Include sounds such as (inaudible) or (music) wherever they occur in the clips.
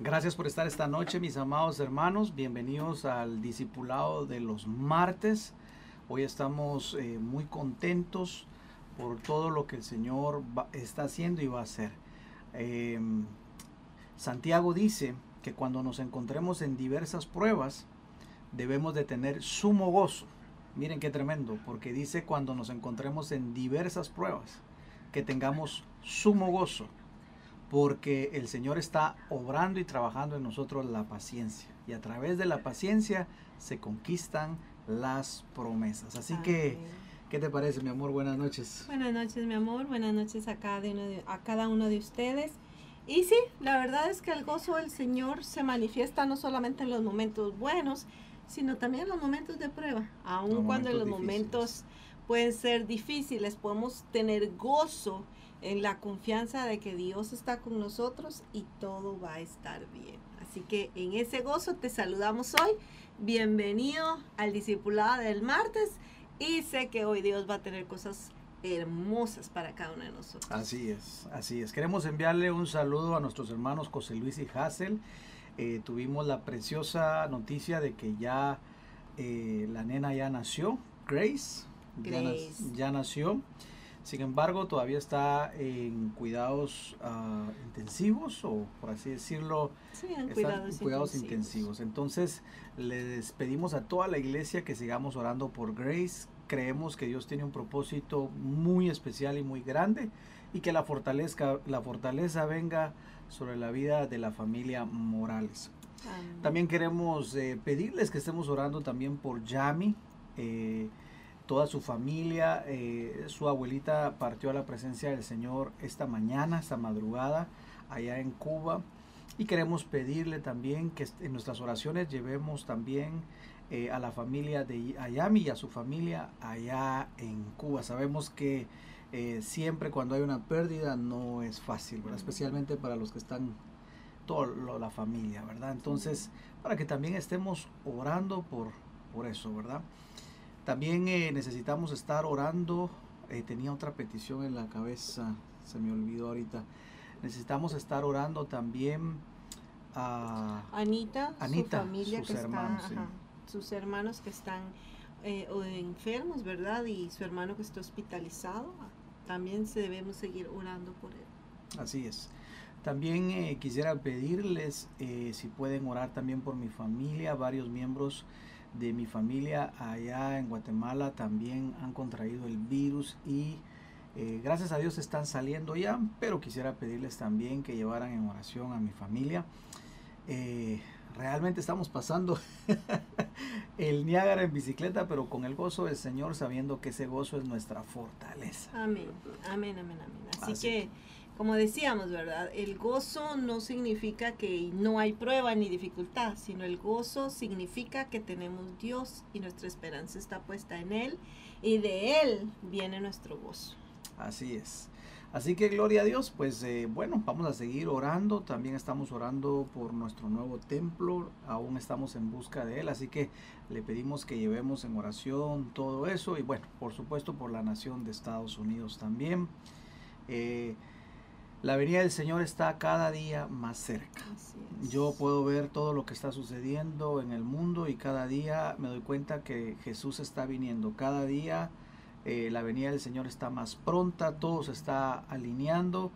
Gracias por estar esta noche, mis amados hermanos. Bienvenidos al discipulado de los martes. Hoy estamos eh, muy contentos por todo lo que el Señor está haciendo y va a hacer. Em, Santiago dice que cuando nos encontremos en diversas pruebas, debemos de tener sumo gozo. Miren qué tremendo, porque dice cuando nos encontremos en diversas pruebas, que tengamos sumo gozo, porque el Señor está obrando y trabajando en nosotros la paciencia. Y a través de la paciencia se conquistan las promesas. Así que, ¿qué te parece, mi amor? Buenas noches. Buenas noches, mi amor. Buenas noches a cada uno de, a cada uno de ustedes. Y sí, la verdad es que el gozo del Señor se manifiesta no solamente en los momentos buenos, sino también en los momentos de prueba. Aun cuando en los momentos pueden ser difíciles, podemos tener gozo en la confianza de que Dios está con nosotros y todo va a estar bien. Así que en ese gozo te saludamos hoy. Bienvenido al discipulado del martes y sé que hoy Dios va a tener cosas hermosas para cada uno de nosotros. Así es, así es. Queremos enviarle un saludo a nuestros hermanos José Luis y Hassel. Eh, tuvimos la preciosa noticia de que ya eh, la nena ya nació, Grace. Grace. ya nació. Sin embargo, todavía está en cuidados ah, intensivos o por así decirlo, sí, en cuidados, intensivos. Entonces, le despedimos a toda la iglesia que sigamos orando por Grace. Creemos que Dios tiene un propósito muy especial y muy grande y que la fortaleza, la fortaleza venga sobre la vida de la familia Morales. También queremos eh, pedirles que estemos orando también por Yami. Eh, toda su familia. Eh, su abuelita partió a la presencia del Señor esta mañana, esta madrugada, allá en Cuba. Y queremos pedirle también que en nuestras oraciones llevemos también eh, a la familia de Ayami y a su familia allá en Cuba. Sabemos que eh, siempre cuando hay una pérdida no es fácil, especialmente para los que están, toda la familia, ¿verdad? Entonces, para que también estemos orando por, por eso, ¿verdad? También eh, necesitamos estar orando. Eh, tenía otra petición en la cabeza, se me olvidó ahorita. Necesitamos estar orando también a Anita, su familia sus que hermanos, sus hermanos que están eh, enfermos, ¿verdad? Y su hermano que está hospitalizado. También se debemos seguir orando por él. Así es. También quisiera pedirles si pueden orar también por mi familia, varios miembros de mi familia allá en Guatemala también han contraído el virus y eh, gracias a Dios están saliendo ya, pero quisiera pedirles también que llevaran en oración a mi familia. Eh, realmente estamos pasando (laughs) el Niágara en bicicleta, pero con el gozo del Señor, sabiendo que ese gozo es nuestra fortaleza. Amén, amén, amén, amén. Así, que como decíamos, ¿verdad? El gozo no significa que no hay prueba ni dificultad, sino el gozo significa que tenemos Dios y nuestra esperanza está puesta en Él y de Él viene nuestro gozo. Así es. Así que gloria a Dios, pues eh, bueno, vamos a seguir orando. También estamos orando por nuestro nuevo templo. Aún estamos en busca de él. Así que le pedimos que llevemos en oración todo eso. Y bueno, por supuesto por la nación de Estados Unidos también. Eh, la venida del Señor está cada día más cerca. Yo puedo ver todo lo que está sucediendo en el mundo y cada día me doy cuenta que Jesús está viniendo. Cada día eh, la venida del Señor está más pronta, todo se está alineando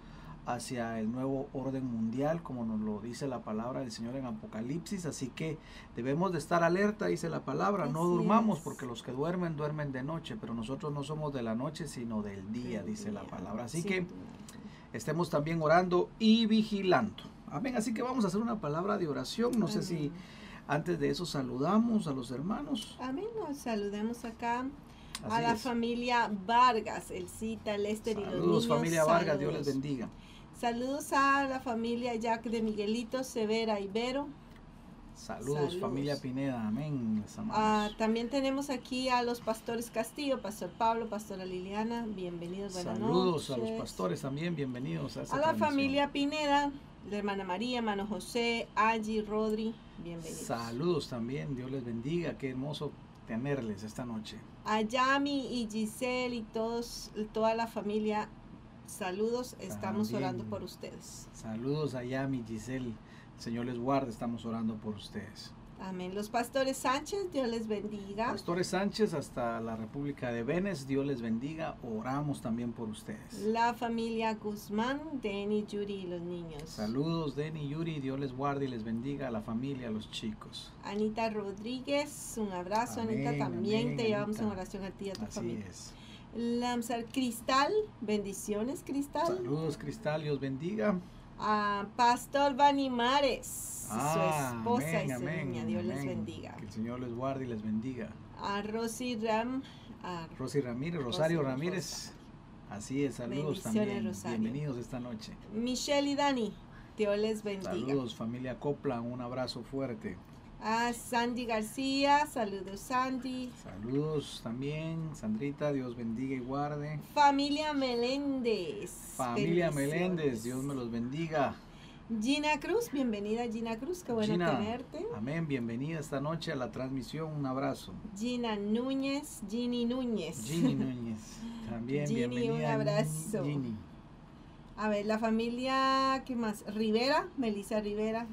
hacia el nuevo orden mundial, como nos lo dice la palabra del Señor en Apocalipsis. Así que debemos de estar alerta, dice la palabra, no durmamos porque los que duermen duermen de noche, pero nosotros no somos de la noche, sino del día, dice la palabra. Así que estemos también orando y vigilando. Amén. Así que vamos a hacer una palabra de oración. No sé si antes de eso saludamos a los hermanos. Amén. Nos saludemos acá a la familia Vargas, el cita, Lester y los niños. familia Vargas, Dios les bendiga. Saludos a la familia Jack de Miguelito, Severa Ibero. Saludos, familia Pineda, amén. Ah, también tenemos aquí a los pastores Castillo, Pastor Pablo, Pastora Liliana, bienvenidos, buenas Saludos a los pastores también, bienvenidos a, a la familia Pineda, la hermana María, hermano José, Angie, Rodri, bienvenidos. Saludos también, Dios les bendiga, qué hermoso tenerles esta noche. A Yami y Giselle y todos, toda la familia, saludos, estamos orando por ustedes. Saludos a Yami, Giselle Señor les guarde, estamos orando por ustedes. Amén. Los pastores Sánchez, Dios les bendiga. Pastores Sánchez hasta la República de Venes, Dios les bendiga. Oramos también por ustedes. La familia Guzmán, Denny, Yuri y los niños. Saludos, Denny, Yuri, Dios les guarde y les bendiga a la familia, a los chicos. Anita Rodríguez, un abrazo, Amén, Anita. También amén, te llevamos en oración a ti y a tu Así familia. es. Lamsar Cristal, bendiciones Cristal. Saludos, Cristal, Dios bendiga. A Pastor Banimares, Ah, su esposa amén, y su amén, niña, Dios les bendiga. Que el Señor les guarde y les bendiga. A Rosy Ram, a Rosy Ramírez, Rosario Rosy Ramírez. Así es, saludos también. Rosario. Bienvenidos esta noche. Michelle y Dani, Dios les bendiga. Saludos, familia Copla, un abrazo fuerte. A Sandy García, saludos Sandy. Saludos también, Sandrita, Dios bendiga y guarde. Familia Meléndez. Familia. Meléndez, Dios me los bendiga. Gina Cruz, bienvenida Gina Cruz, qué bueno Gina, tenerte. Amén, bienvenida esta noche a la transmisión, un abrazo. Gina Núñez, Ginny Núñez. Ginny (laughs) Núñez, también un bienvenida. abrazo. Ginny. A ver, la familia, ¿qué más? Rivera, Melissa Rivera.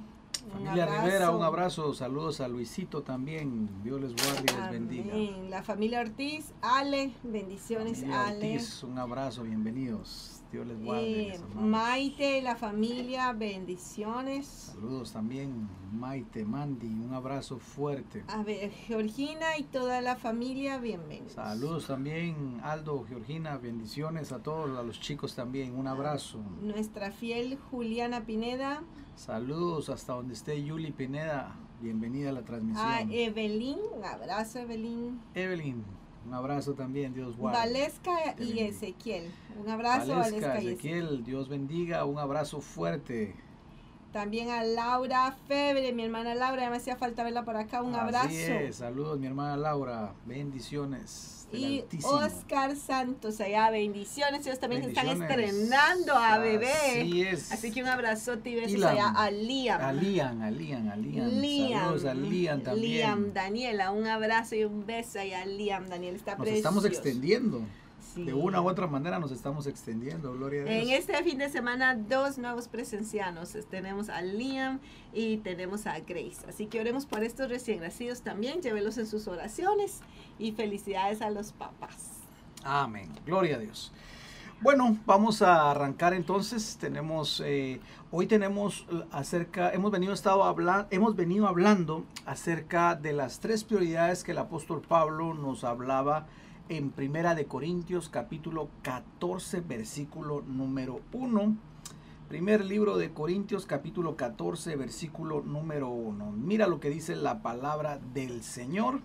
Familia. Rivera, un abrazo, saludos a Luisito también, Dios les guarde y les bendiga. La familia Ortiz, Ale, bendiciones Familia Ale. Ortiz, un abrazo, bienvenidos, Dios les guarde. Eh. Maite, la familia, bendiciones. Saludos también, Maite, Mandy, un abrazo fuerte. A ver, Georgina y toda la familia, bienvenidos. Saludos también, Aldo, Georgina, bendiciones a todos, a los chicos también, un abrazo. Nuestra fiel Juliana Pineda. Saludos hasta donde esté Yuli Pineda, bienvenida a la transmisión. A Evelyn, un abrazo Evelyn. Evelyn, un abrazo también, Dios guarde. Valesca y. Ezequiel. Un abrazo Valesca, Valesca y Ezequiel. Ezequiel, Dios bendiga, un abrazo fuerte. También a Laura Febre, mi hermana Laura, ya me hacía falta verla por acá. Un Así abrazo. es, saludos mi hermana Laura, bendiciones. Y Altísimo. Oscar Santos, allá bendiciones. Ellos también están Bendiciones. estrenando a bebé. Así es. Así que un abrazote y besos Liam. allá a Liam. A Lian, a. Liam. Saludos a también. Liam Daniela, un abrazo y un beso allá a Liam Daniel. Está Nos precioso. estamos extendiendo. Sí. De una u otra manera nos estamos extendiendo, gloria a Dios. En este fin de semana, dos nuevos presencianos. Tenemos a Liam y tenemos a Grace. Así que oremos por estos recién nacidos también. Llévelos en sus oraciones y felicidades a los papás. Amén. Gloria a Dios. Bueno, vamos a arrancar entonces. Tenemos eh, hoy tenemos acerca, hemos venido estado hablando, hemos venido hablando acerca de las tres prioridades que el apóstol Pablo nos hablaba en Primera de Corintios capítulo 14 versículo número 1. Primer libro de Corintios capítulo 14 versículo número 1. Mira lo que dice la palabra del Señor.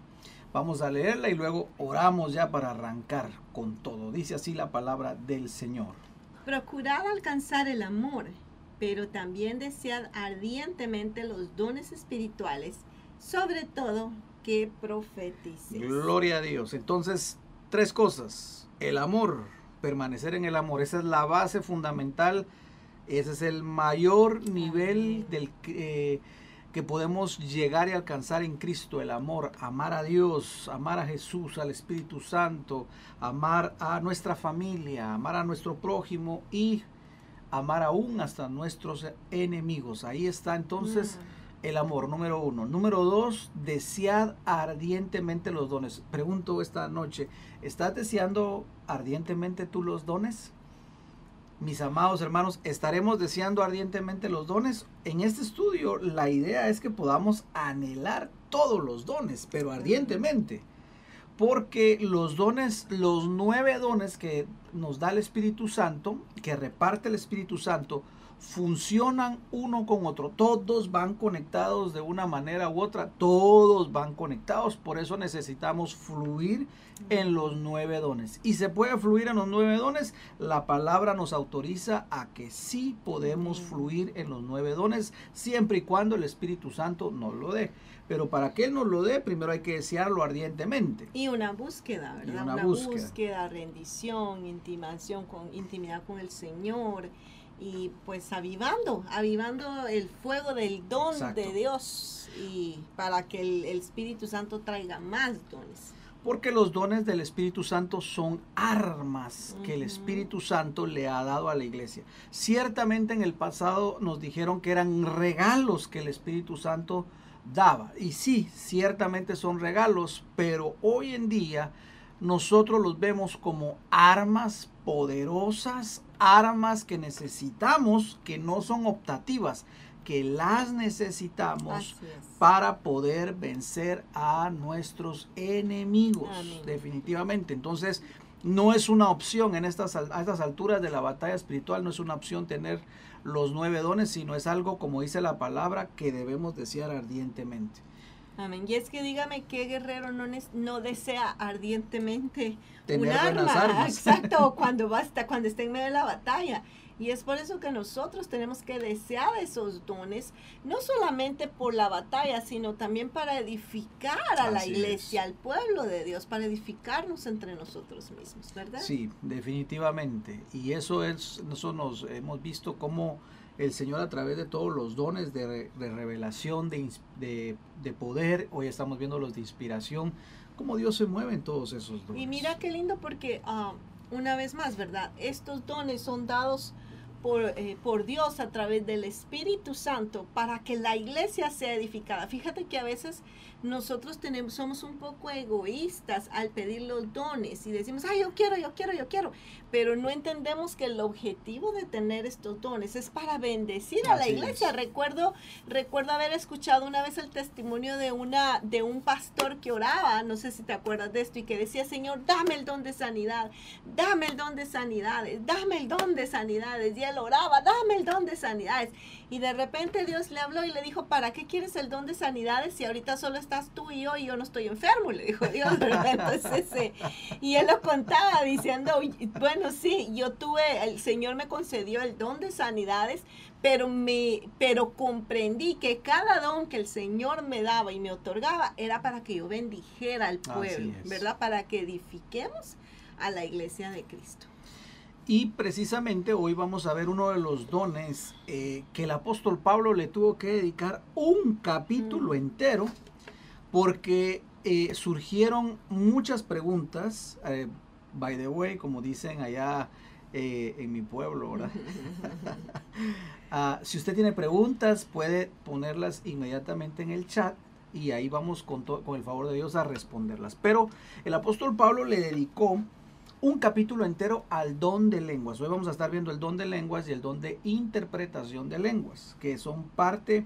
Vamos a leerla y luego oramos ya para arrancar con todo. Dice así la palabra del Señor. Procurad alcanzar el amor, pero también desead ardientemente los dones espirituales, sobre todo que profetices. Gloria a Dios. Entonces, tres cosas. El amor, permanecer en el amor. Esa es la base fundamental. Ese es el mayor nivel del que, eh, que podemos llegar y alcanzar en Cristo. El amor, amar a Dios, amar a Jesús, al Espíritu Santo, amar a nuestra familia, amar a nuestro prójimo y amar aún hasta nuestros enemigos. Ahí está entonces Mm. El amor, número uno. Número dos, desead ardientemente los dones. Pregunto esta noche, ¿estás deseando ardientemente tú los dones? Mis amados hermanos, ¿estaremos deseando ardientemente los dones? En este estudio la idea es que podamos anhelar todos los dones, pero ardientemente. Porque los dones, los nueve dones que nos da el Espíritu Santo, que reparte el Espíritu Santo, funcionan uno con otro. Todos van conectados de una manera u otra. Todos van conectados. Por eso necesitamos fluir en los nueve dones. Y se puede fluir en los nueve dones. La palabra nos autoriza a que sí podemos fluir en los nueve dones, siempre y cuando el Espíritu Santo nos lo dé. Pero para que Él nos lo dé, primero hay que desearlo ardientemente. Y una búsqueda, ¿verdad? Y una, una búsqueda. búsqueda. rendición, intimación con, intimidad con el Señor y pues avivando, avivando el fuego del don Exacto. de Dios y para que el, el Espíritu Santo traiga más dones. Porque los dones del Espíritu Santo son armas que el. Espíritu Santo le ha dado a la iglesia. Ciertamente en el pasado nos dijeron que eran regalos que el Espíritu Santo daba. Y sí, ciertamente son regalos, pero hoy en día nosotros los vemos como armas poderosas, armas que necesitamos, que no son optativas, que las necesitamos para poder vencer a nuestros enemigos, Amén. definitivamente. Entonces, no es una opción en estas, a estas alturas de la batalla espiritual, no es una opción tener los nueve dones, sino es algo, como dice la palabra, que debemos desear ardientemente. Amén. Y es que dígame qué guerrero no, no desea ardientemente Tener un arma. armas. (laughs) Exacto, cuando basta, cuando esté en medio de la batalla. Y es por eso que nosotros tenemos que desear esos dones, no solamente por la batalla, sino también para edificar a la iglesia, es. al pueblo de Dios, para edificarnos entre nosotros mismos, ¿verdad? Sí, definitivamente. Y eso es, eso nos hemos visto cómo el Señor a través de todos los dones de, re- de revelación, de, de, de poder, hoy estamos viendo los de inspiración, cómo Dios se mueve en todos esos dones. Y mira qué lindo porque ah, una vez más, ¿verdad? Estos dones son dados por, eh, por Dios a través del Espíritu Santo para que la iglesia sea edificada. Fíjate que a veces nosotros tenemos, somos un poco egoístas al pedir los dones y decimos, ay, yo quiero, yo quiero, yo quiero, pero no entendemos que el objetivo de tener estos dones es para bendecir a la iglesia. es. Recuerdo, recuerdo haber escuchado una vez el testimonio de una, de un pastor que oraba, no sé si te acuerdas de esto, y que decía, Señor, dame el don de sanidad, dame el don de sanidades, dame el don de sanidades. Y él oraba, dame el don de sanidades. Y de repente Dios le habló y le dijo, ¿para qué quieres el don de sanidades si ahorita solo estás tú y yo y yo no estoy enfermo? Le dijo Dios, (laughs) ¿verdad? Entonces, eh, y él lo contaba diciendo, bueno, sí, yo tuve, el Señor me concedió el don de sanidades, pero me, pero comprendí que cada don que el Señor me daba y me otorgaba era para que yo bendijera al pueblo. ¿verdad? Para que edifiquemos a la iglesia de Cristo. Y precisamente hoy vamos a ver uno de los dones eh, que el apóstol Pablo le tuvo que dedicar un capítulo Mm. entero porque eh, surgieron muchas preguntas. eh, by the way, como dicen allá en mi pueblo, ¿verdad? (laughs) Ah, si usted tiene preguntas, puede ponerlas inmediatamente en el chat y ahí vamos con, con el favor de Dios a responderlas. Pero el apóstol Pablo le dedicó un capítulo entero al don de lenguas. Hoy vamos a estar viendo el don de lenguas y el don de interpretación de lenguas, que son parte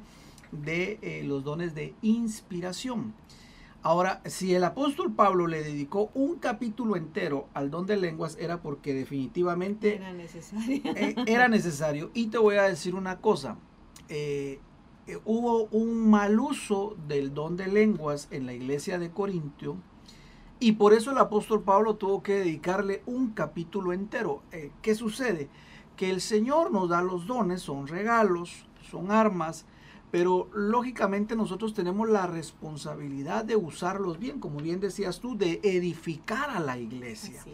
de eh, los dones de inspiración. Ahora, si el apóstol Pablo le dedicó un capítulo entero al don de lenguas, era porque definitivamente Era necesario. eh, era (laughs) necesario. Y te voy a decir una cosa. eh, eh, hubo un mal uso del don de lenguas en la iglesia de Corintio. Y por eso el apóstol Pablo tuvo que dedicarle un capítulo entero. Eh, ¿Qué sucede? Que el Señor nos da los dones, son regalos, son armas, pero lógicamente nosotros tenemos la responsabilidad de usarlos bien, como bien decías tú, de edificar a la iglesia.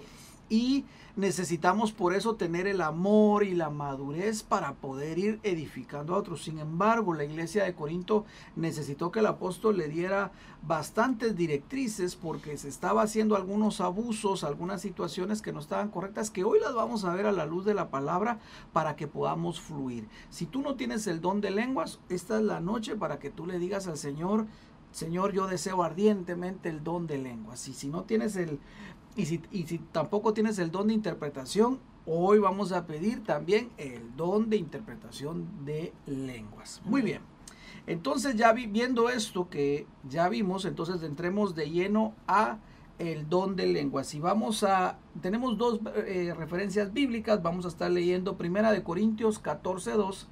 Y necesitamos por eso tener el amor y la madurez para poder ir edificando a otros. Sin embargo, la iglesia de Corinto necesitó que el apóstol le diera bastantes directrices porque se estaba haciendo algunos abusos, algunas situaciones que no estaban correctas, que hoy las vamos a ver a la luz de la palabra para que podamos fluir. Si tú no tienes el don de lenguas, esta es la noche para que tú le digas al Señor, Señor, yo deseo ardientemente el don de lenguas. Y si no tienes el, y si, y si tampoco tienes el don de interpretación, hoy vamos a pedir también el don de interpretación de lenguas. Muy bien. Entonces ya vi- viendo esto que ya vimos, entonces entremos de lleno a el don de lenguas. Y vamos a, tenemos dos eh, referencias bíblicas, vamos a estar leyendo primera de Corintios 14, 2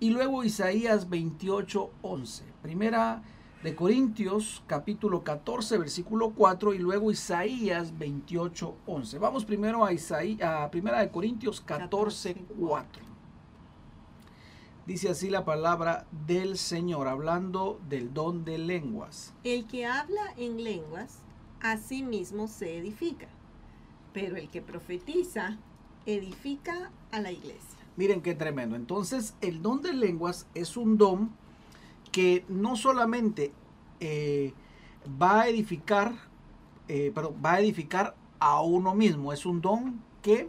y luego Isaías 28, 11. Primera de Corintios capítulo 14 versículo 4 y luego Isaías 28, 11. Vamos primero a, Isaí, a primera de Corintios 14, 4. Dice así la palabra del Señor, hablando del don de lenguas. El que habla en lenguas, a sí mismo se edifica, pero el que profetiza, edifica a la iglesia. Miren qué tremendo. Entonces, el don de lenguas es un don que no solamente eh, va a edificar eh, perdón, va a edificar a uno mismo. Es un don que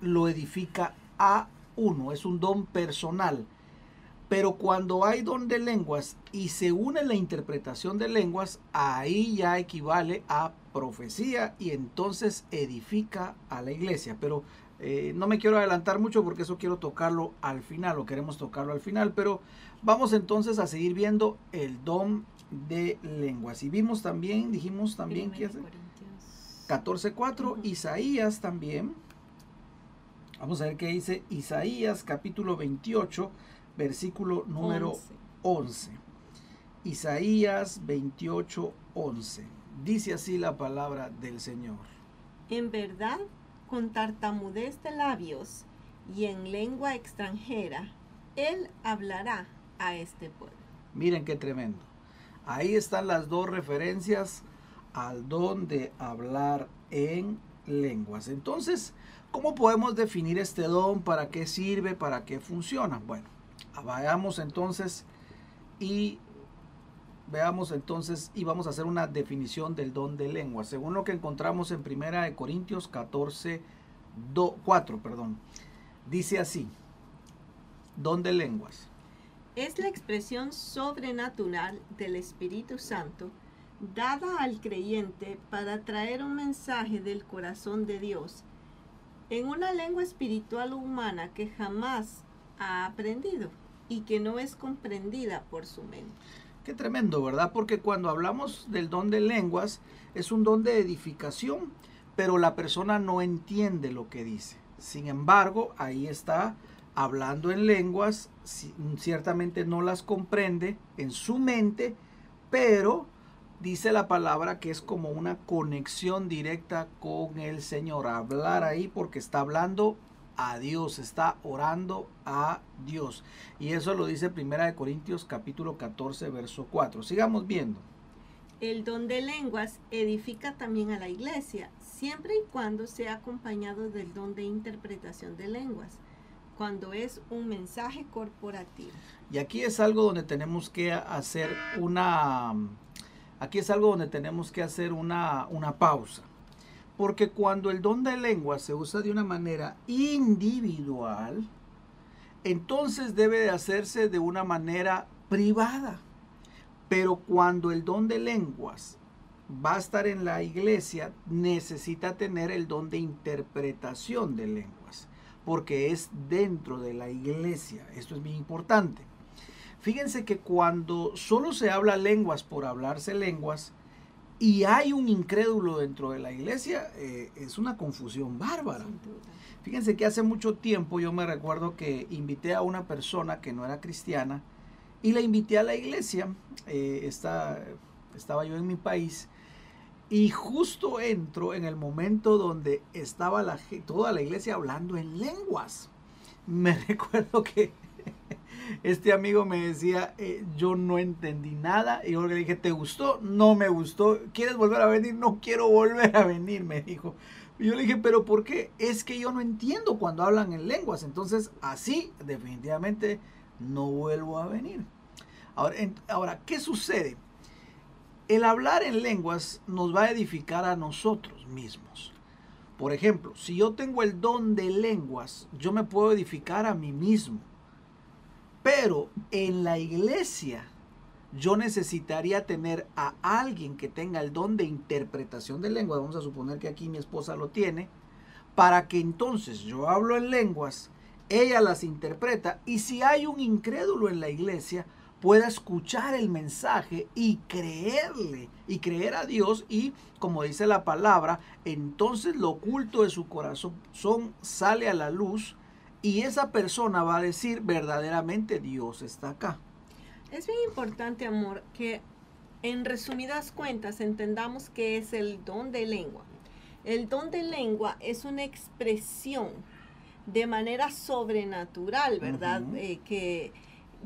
lo edifica a uno, es un don personal. Pero cuando hay don de lenguas y se une la interpretación de lenguas, ahí ya equivale a profecía y entonces edifica a la iglesia. Pero eh, no me quiero adelantar mucho porque eso quiero tocarlo al final o queremos tocarlo al final. Pero vamos entonces a seguir viendo el don de lenguas. Y vimos también, dijimos también que hace 14.4, Isaías también. Vamos a ver qué dice Isaías capítulo 28, versículo número 11. Isaías 28, 11. Dice así la palabra del Señor. En verdad, con tartamudez de labios y en lengua extranjera, Él hablará a este pueblo. Miren qué tremendo. Ahí están las dos referencias al don de hablar en lenguas. Entonces, ¿cómo podemos definir este don? ¿Para qué sirve? ¿Para qué funciona? Bueno, vayamos entonces y veamos entonces y vamos a hacer una definición del don de lenguas. Según lo que encontramos en Primera de Corintios 14, 4, perdón. Dice así, don de lenguas es la expresión sobrenatural del Espíritu Santo dada al creyente para traer un mensaje del corazón de Dios en una lengua espiritual humana que jamás ha aprendido y que no es comprendida por su mente. Qué tremendo, ¿verdad? Porque cuando hablamos del don de lenguas es un don de edificación, pero la persona no entiende lo que dice. Sin embargo, ahí está hablando en lenguas, ciertamente no las comprende en su mente, pero dice la palabra que es como una conexión directa con el Señor. Hablar ahí porque está hablando a Dios, está orando a Dios. Y eso lo dice Primera de Corintios capítulo 14, verso 4. Sigamos viendo. El don de lenguas edifica también a la iglesia, siempre y cuando sea acompañado del don de interpretación de lenguas cuando es un mensaje corporativo. Y aquí es algo donde tenemos que hacer una, aquí es algo donde tenemos que hacer una, una pausa. Porque cuando el don de lengua se usa de una manera individual, entonces debe de hacerse de una manera privada. Pero cuando el don de lenguas va a estar en la iglesia, necesita tener el don de interpretación de lenguas porque es dentro de la iglesia. Esto es bien importante. Fíjense que cuando solo se habla lenguas por hablarse lenguas y hay un incrédulo dentro de la iglesia, eh, es una confusión bárbara. Fíjense que hace mucho tiempo yo me recuerdo que invité a una persona que no era cristiana y la invité a la iglesia. Eh, estaba yo en mi país y justo entro en el momento donde estaba la, toda la iglesia hablando en lenguas. Me (laughs) recuerdo que este amigo me decía, eh, yo no entendí nada. Y yo le dije, ¿te gustó? No me gustó. ¿Quieres volver a venir? No quiero volver a venir, me dijo. Y yo le dije, ¿pero por qué? Es que yo no entiendo cuando hablan en lenguas. Entonces, así definitivamente no vuelvo a venir. Ahora, ahora ¿qué sucede? El hablar en lenguas nos va a edificar a nosotros mismos. Por ejemplo, si yo tengo el don de lenguas, yo me puedo edificar a mí mismo. Pero en la iglesia, yo necesitaría tener a alguien que tenga el don de interpretación de lenguas. Vamos a suponer que aquí mi esposa lo tiene. Para que entonces yo hablo en lenguas, ella las interpreta. Y si hay un incrédulo en la iglesia, pueda escuchar el mensaje y creerle y creer a Dios y como dice la palabra, entonces lo oculto de su corazón sale a la luz y esa persona va a decir verdaderamente Dios está acá. Es bien importante, amor, que en resumidas cuentas entendamos que es el don de lengua. El don de lengua es una expresión de manera sobrenatural, ¿verdad? Eh, que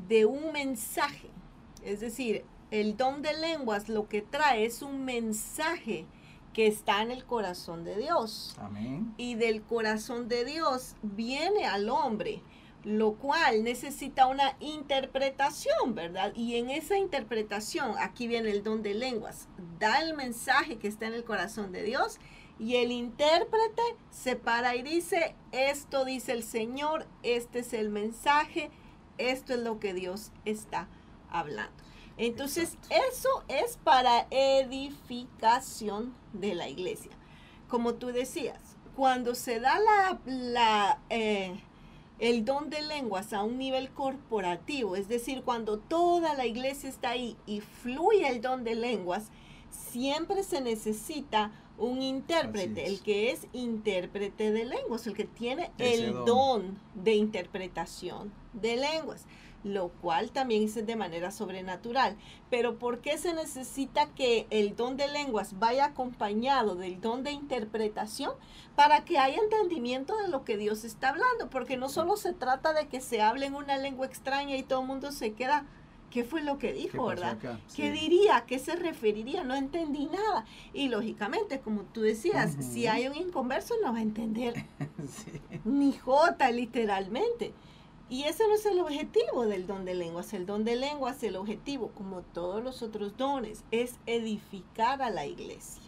de un mensaje. Es decir, el don de lenguas lo que trae es un mensaje que está en el corazón de Dios. Amén. Y del corazón de Dios viene al hombre lo cual necesita una interpretación, ¿verdad? Y en esa interpretación, aquí viene el don de lenguas, da el mensaje que está en el corazón de Dios y el intérprete se para y dice, esto dice el Señor, este es el mensaje, esto es lo que Dios está hablando. Entonces, eso es para edificación de la iglesia. Como tú decías, cuando se da la, la eh, el don de lenguas a un nivel corporativo, es decir, cuando toda la iglesia está ahí y fluye el don de lenguas, siempre se necesita un intérprete, el que es intérprete de lenguas, el que tiene el don de interpretación de lenguas lo cual también es de manera sobrenatural. Pero ¿por qué se necesita que el don de lenguas vaya acompañado del don de interpretación? Para que haya entendimiento de lo que Dios está hablando, porque no solo se trata de que se hable en una lengua extraña y todo el mundo se queda ¿Qué fue lo que dijo, verdad? ¿Qué diría? ¿Qué se referiría? No entendí nada. Y lógicamente, como tú decías, si hay un inconverso no va a entender (laughs) ni jota, literalmente. Y ese no es el objetivo del don de lenguas. El don de lenguas, el objetivo, como todos los otros dones, es edificar a la iglesia.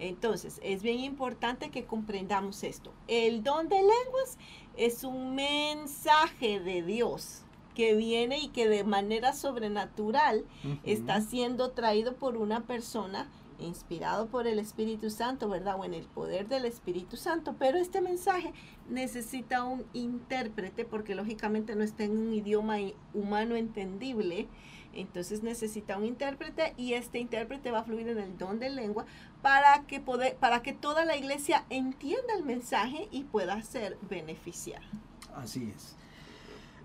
Entonces, es bien importante que comprendamos esto. El don de lenguas es un mensaje de Dios que viene y que de manera sobrenatural está siendo traído por una persona inspirado por el Espíritu Santo, ¿verdad? O en el poder del Espíritu Santo. Pero este mensaje necesita un intérprete porque lógicamente no está en un idioma humano entendible. Entonces necesita un intérprete y este intérprete va a fluir en el don de lengua para que, poder, para que toda la iglesia entienda el mensaje y pueda ser beneficiar. Así es.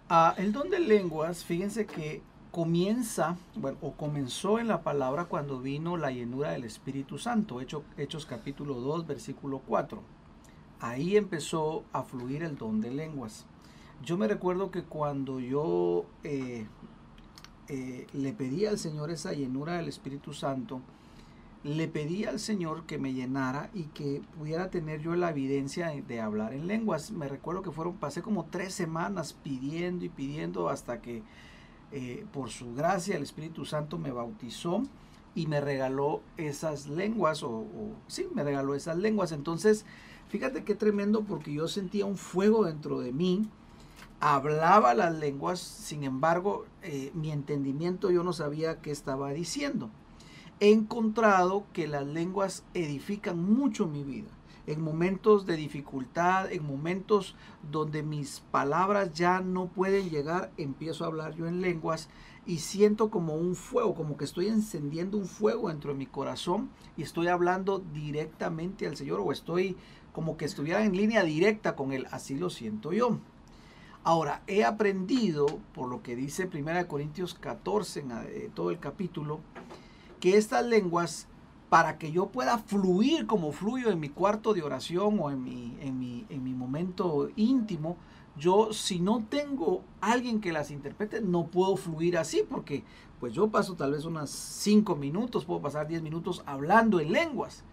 Ah, el don de lenguas, fíjense que comienza, bueno, o comenzó en la palabra cuando vino la llenura del Espíritu Santo, Hechos, Hechos capítulo 2, versículo 4. Ahí empezó a fluir el don de lenguas. Yo me recuerdo que cuando yo eh, eh, le pedí al Señor esa llenura del Espíritu Santo, le pedí al Señor que me llenara y que pudiera tener yo la evidencia de, hablar en lenguas. Me recuerdo que fueron, pasé como tres semanas pidiendo y pidiendo hasta que eh, por su gracia, el Espíritu Santo me bautizó y me regaló esas lenguas, o, sí, me regaló esas lenguas. Entonces, fíjate qué tremendo porque yo sentía un fuego dentro de mí, hablaba las lenguas, sin embargo, eh, mi entendimiento yo no sabía qué estaba diciendo. He encontrado que las lenguas edifican mucho mi vida en momentos de dificultad, en momentos donde mis palabras ya no pueden llegar, empiezo a hablar yo en lenguas y siento como un fuego, como que estoy encendiendo un fuego dentro de mi corazón y estoy hablando directamente al Señor o estoy como que estuviera en línea directa con Él, así lo siento yo. Ahora, he aprendido, por lo que dice 1 Corintios 14, en eh, todo el capítulo, que estas lenguas para que yo pueda fluir como fluyo en mi cuarto de oración o en mi, en mi, en mi momento íntimo, yo si no tengo alguien que las interprete, no puedo fluir así, porque pues yo paso tal vez unas 5 minutos, puedo pasar 10 minutos hablando en lenguas.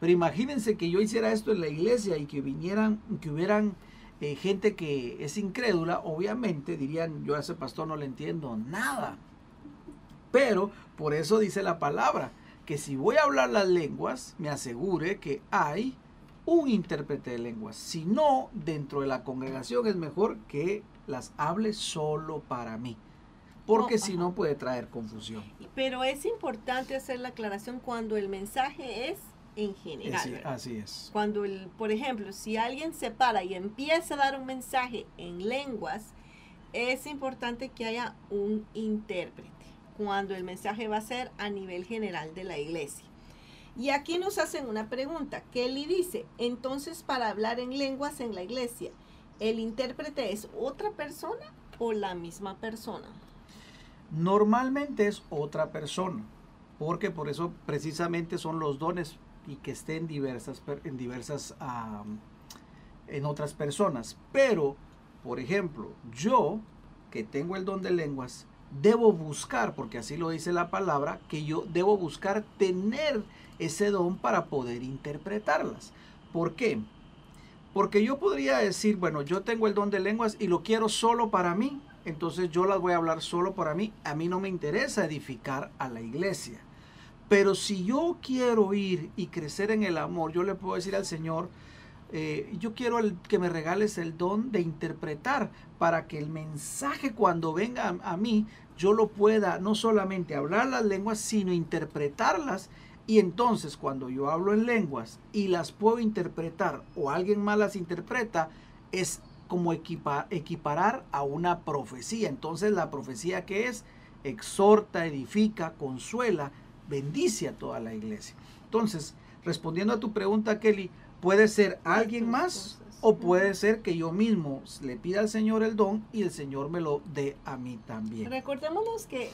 Pero imagínense que yo hiciera esto en la iglesia y que vinieran, que hubieran eh, gente que es incrédula, obviamente dirían, yo a ese pastor no le entiendo nada. Pero por eso dice la palabra, que si voy a hablar las lenguas, me asegure que hay un intérprete de lenguas. Si no, dentro de la congregación es mejor que las hable solo para mí. Porque oh, si no puede traer confusión. Pero es importante hacer la aclaración cuando el mensaje es en general. así es. Cuando, el, por ejemplo, si alguien se para y empieza a dar un mensaje en lenguas, es importante que haya un intérprete cuando el mensaje va a ser a nivel general de la iglesia. Y aquí nos hacen una pregunta. Kelly dice, entonces para hablar en lenguas en la iglesia, ¿el intérprete es otra persona o la misma persona? Normalmente es otra persona, porque por eso precisamente son los dones y que estén diversas, en diversas, en otras personas. Pero, por ejemplo, yo que tengo el don de lenguas, debo buscar, porque así lo dice la palabra, que yo debo buscar tener ese don para poder interpretarlas. ¿Por qué? Porque yo podría decir, bueno, yo tengo el don de lenguas y lo quiero solo para mí, entonces yo las voy a hablar solo para mí. A mí no me interesa edificar a la iglesia. Pero si yo quiero ir y crecer en el amor, yo le puedo decir al Señor, eh, yo quiero que me regales el don de interpretar para que el mensaje cuando venga a, a mí, yo lo pueda no solamente hablar las lenguas, sino interpretarlas y entonces cuando yo hablo en lenguas y las puedo interpretar o alguien más las interpreta, es como equiparar a una profecía. Entonces la profecía que es, exhorta, edifica, consuela, bendice a toda la iglesia. Entonces, respondiendo a tu pregunta, Kelly, puede ser alguien más o puede ser que yo mismo le pida al Señor el don y el Señor me lo dé a mí también. Recordémonos que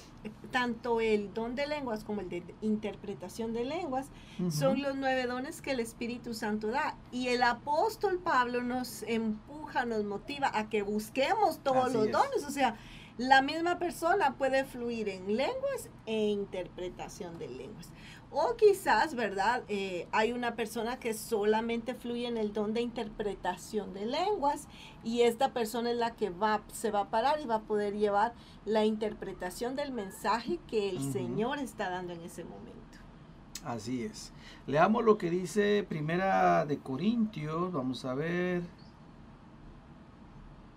tanto el don de lenguas como el de interpretación de lenguas son los nueve dones que el Espíritu Santo da. Y el apóstol Pablo nos empuja, nos motiva a que busquemos todos los dones. O sea, la misma persona puede fluir en lenguas e interpretación de lenguas. O quizás, ¿verdad? Eh, hay una persona que solamente fluye en el don de interpretación de lenguas y esta persona es la que va, se va a parar y va a poder llevar la interpretación del mensaje que el Señor está dando en ese momento. Así es. Leamos lo que dice Primera de Corintios, vamos a ver.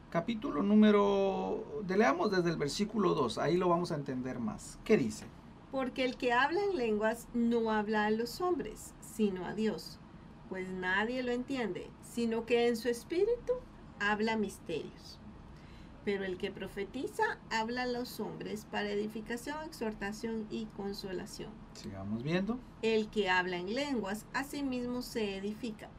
Capítulo número, leamos desde el versículo 2, ahí lo vamos a entender más. ¿Qué dice? Porque el que habla en lenguas no habla a los hombres, sino a Dios, pues nadie lo entiende, sino que en su espíritu habla misterios. Pero el que profetiza habla a los hombres para edificación, exhortación y consolación. Sigamos viendo. El que habla en lenguas a sí mismo se edifica,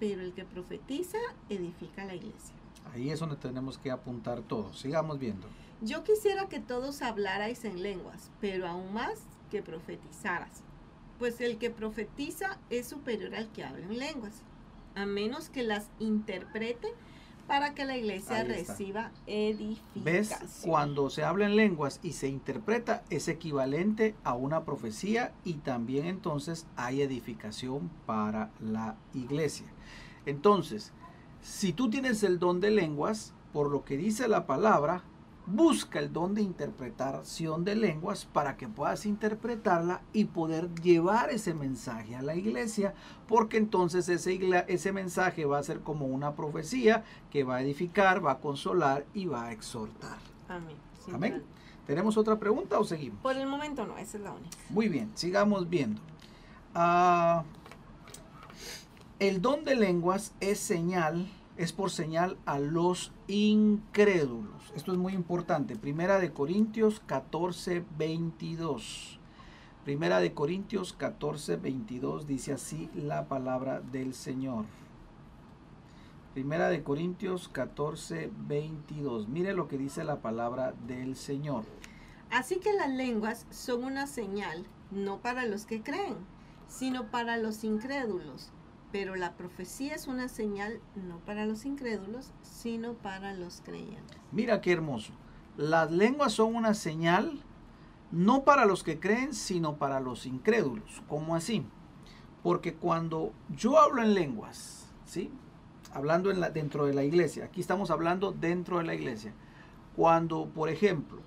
pero el que profetiza edifica la iglesia. Ahí es donde tenemos que apuntar todo. Sigamos viendo. Yo quisiera que todos hablarais en lenguas, pero aún más que profetizaras, pues el que profetiza es superior al que habla en lenguas, a menos que las interprete para que la iglesia reciba edificación. ¿Ves? Cuando se habla en lenguas y se interpreta es equivalente a una profecía y también entonces hay edificación para la iglesia. Entonces, si tú tienes el don de lenguas, por lo que dice la palabra, busca el don de interpretación de lenguas para que puedas interpretarla y poder llevar ese mensaje a la iglesia, porque entonces ese, ese mensaje va a ser como una profecía que va a edificar, va a consolar y va a exhortar. Amén. Amén. ¿Tenemos otra pregunta o seguimos? Por el momento no, esa es la única. Muy bien, sigamos viendo. Ah, el don de lenguas es señal es por señal a los incrédulos. Esto es muy importante. Primera de Corintios 14, 22. Primera de Corintios 14, 22 dice así la palabra del Señor. Primera de Corintios 14, 22. Mire lo que dice la palabra del Señor. Así que las lenguas son una señal, no para los que creen, sino para los incrédulos pero la profecía es una señal no para los incrédulos, sino para los creyentes. Mira qué hermoso. Las lenguas son una señal no para los que creen, sino para los incrédulos. ¿Cómo así? Porque cuando yo hablo en lenguas, ¿sí? Hablando en la, dentro de la iglesia, aquí estamos hablando dentro de la iglesia. Cuando, por ejemplo,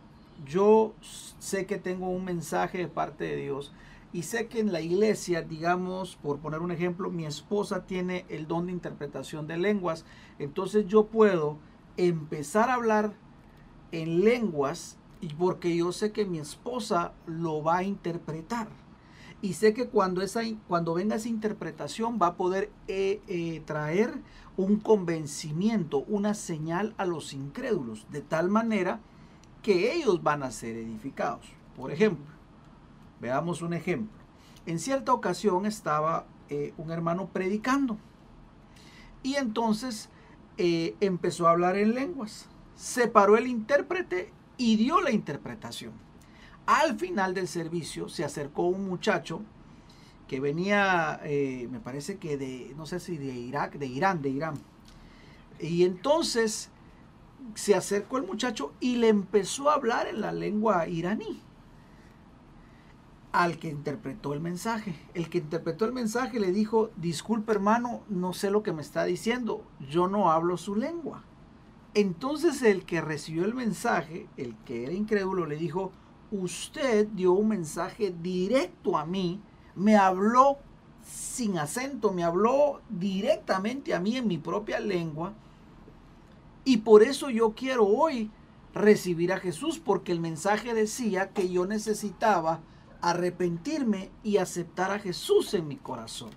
yo sé que tengo un mensaje de parte de Dios y sé que en la iglesia, digamos, por poner un ejemplo, mi esposa tiene el don de interpretación de lenguas. Entonces yo puedo empezar a hablar en lenguas y porque yo sé que mi esposa lo va a interpretar. Y sé que cuando, esa, cuando venga esa interpretación va a poder eh, eh, traer un convencimiento, una señal a los incrédulos, de tal manera que ellos van a ser edificados. Por ejemplo, Veamos un ejemplo. En cierta ocasión estaba eh, un hermano predicando y entonces eh, empezó a hablar en lenguas. Separó el intérprete y dio la interpretación. Al final del servicio se acercó un muchacho que venía, eh, me parece que de, no sé si de Irak, de Irán, de Irán. Y entonces se acercó el muchacho y le empezó a hablar en la lengua iraní. Al que interpretó el mensaje. El que interpretó el mensaje le dijo, disculpe hermano, no sé lo que me está diciendo, yo no hablo su lengua. Entonces el que recibió el mensaje, el que era incrédulo, le dijo, usted dio un mensaje directo a mí, me habló sin acento, me habló directamente a mí en mi propia lengua, y por eso yo quiero hoy recibir a Jesús, porque el mensaje decía que yo necesitaba arrepentirme y aceptar a Jesús en mi corazón.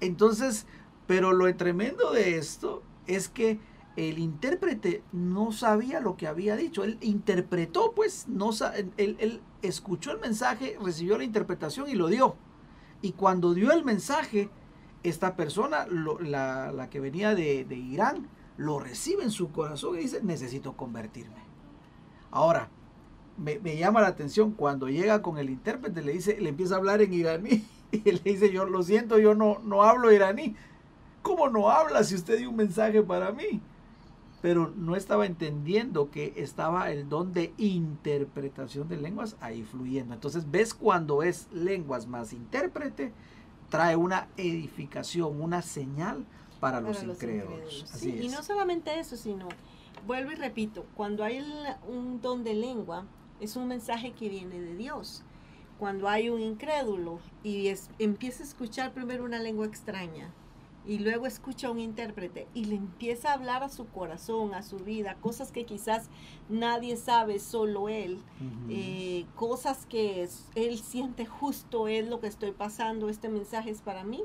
Entonces, pero lo tremendo de esto es que el intérprete no sabía lo que había dicho. Él interpretó, pues, no, él, escuchó el mensaje, recibió la interpretación y lo dio. Y cuando dio el mensaje, esta persona, la, que venía de, de Irán, lo recibe en su corazón y dice, necesito convertirme. Ahora, me, llama la atención cuando llega con el intérprete, le dice, le empieza a hablar en iraní (laughs) y le dice, yo lo siento, yo no, no hablo iraní. ¿Cómo no habla si usted dio un mensaje para mí? Pero no estaba entendiendo que estaba el don de interpretación de lenguas ahí fluyendo. Entonces, ves cuando es lenguas más intérprete, trae una edificación, una señal para, los, incrédulos. Y no solamente eso, sino, vuelvo y repito, cuando hay un don de lengua, es un mensaje que viene de Dios. Cuando hay un incrédulo y empieza a escuchar primero una lengua extraña y luego escucha a un intérprete y le empieza a hablar a su corazón, a su vida, cosas que quizás nadie sabe, solo él, eh, cosas que él siente justo, es lo que estoy pasando, este mensaje es para mí.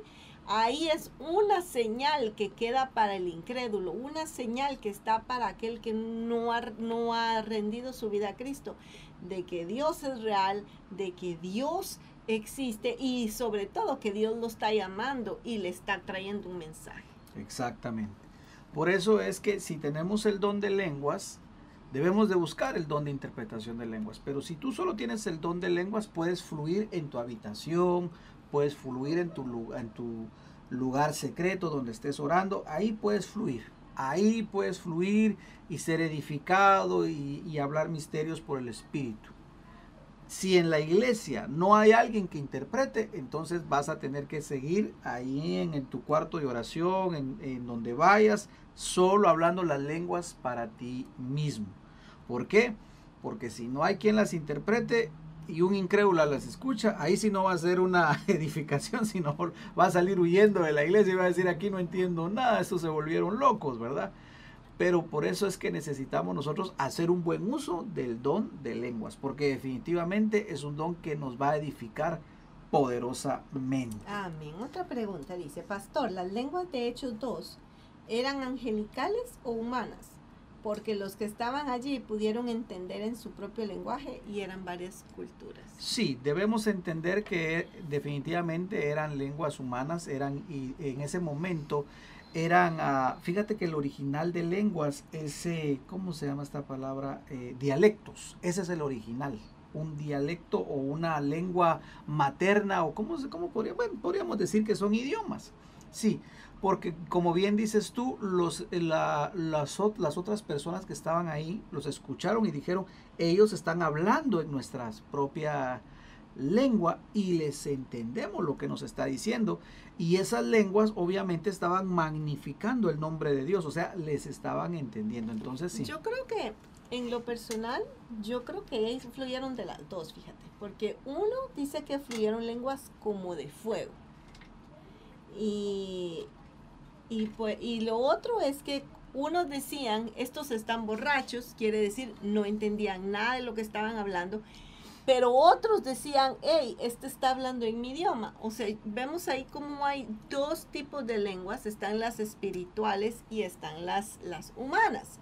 Ahí es una señal que queda para el incrédulo, una señal que está para aquel que no ha, no ha rendido su vida a Cristo, de que Dios es real, de que Dios existe y sobre todo que Dios lo está llamando y le está trayendo un mensaje. Exactamente. Por eso es que si tenemos el don de lenguas, debemos de buscar el don de interpretación de lenguas. Pero si tú solo tienes el don de lenguas, puedes fluir en tu habitación, puedes fluir en tu, en tu lugar secreto donde estés orando, ahí puedes fluir. Ahí puedes fluir y ser edificado y, hablar misterios por el Espíritu. Si en la iglesia no hay alguien que interprete, entonces vas a tener que seguir ahí en, tu cuarto de oración, en, en donde vayas, solo hablando las lenguas para ti mismo. ¿Por qué? Porque si no hay quien las interprete, y un incrédulo las escucha, ahí sí no va a ser una (laughs) edificación, sino va a salir huyendo de la iglesia y va a decir aquí no entiendo nada, estos se volvieron locos, ¿verdad? Pero por eso es que necesitamos nosotros hacer un buen uso del don de lenguas, porque definitivamente es un don que nos va a edificar poderosamente. Amén. Otra pregunta dice, pastor, ¿las lenguas de Hechos 2 eran angelicales o humanas? Porque los que estaban allí pudieron entender en su propio lenguaje y eran varias culturas. Sí, debemos entender que definitivamente eran lenguas humanas, eran y en ese momento eran, ah, fíjate que el original de lenguas es, ¿cómo se llama esta palabra? Eh, dialectos, ese es el original un dialecto o una lengua materna o cómo, cómo podríamos decir que son idiomas. Sí, porque como bien dices tú, los, las, las otras personas que estaban ahí los escucharon y dijeron, ellos están hablando en nuestra propia lengua y les entendemos lo que nos está diciendo. Y esas lenguas obviamente estaban magnificando el nombre de Dios, o sea, les estaban entendiendo. Entonces sí. Yo creo que en lo personal, yo creo que fluyeron de las dos, fíjate, porque uno dice que fluyeron lenguas como de fuego. Y y, pues, y lo otro es que unos decían, estos están borrachos, quiere decir, no entendían nada de lo que estaban hablando, pero otros decían, hey, este está hablando en mi idioma. O sea, vemos ahí como hay dos tipos de lenguas, están las espirituales y están las, las humanas.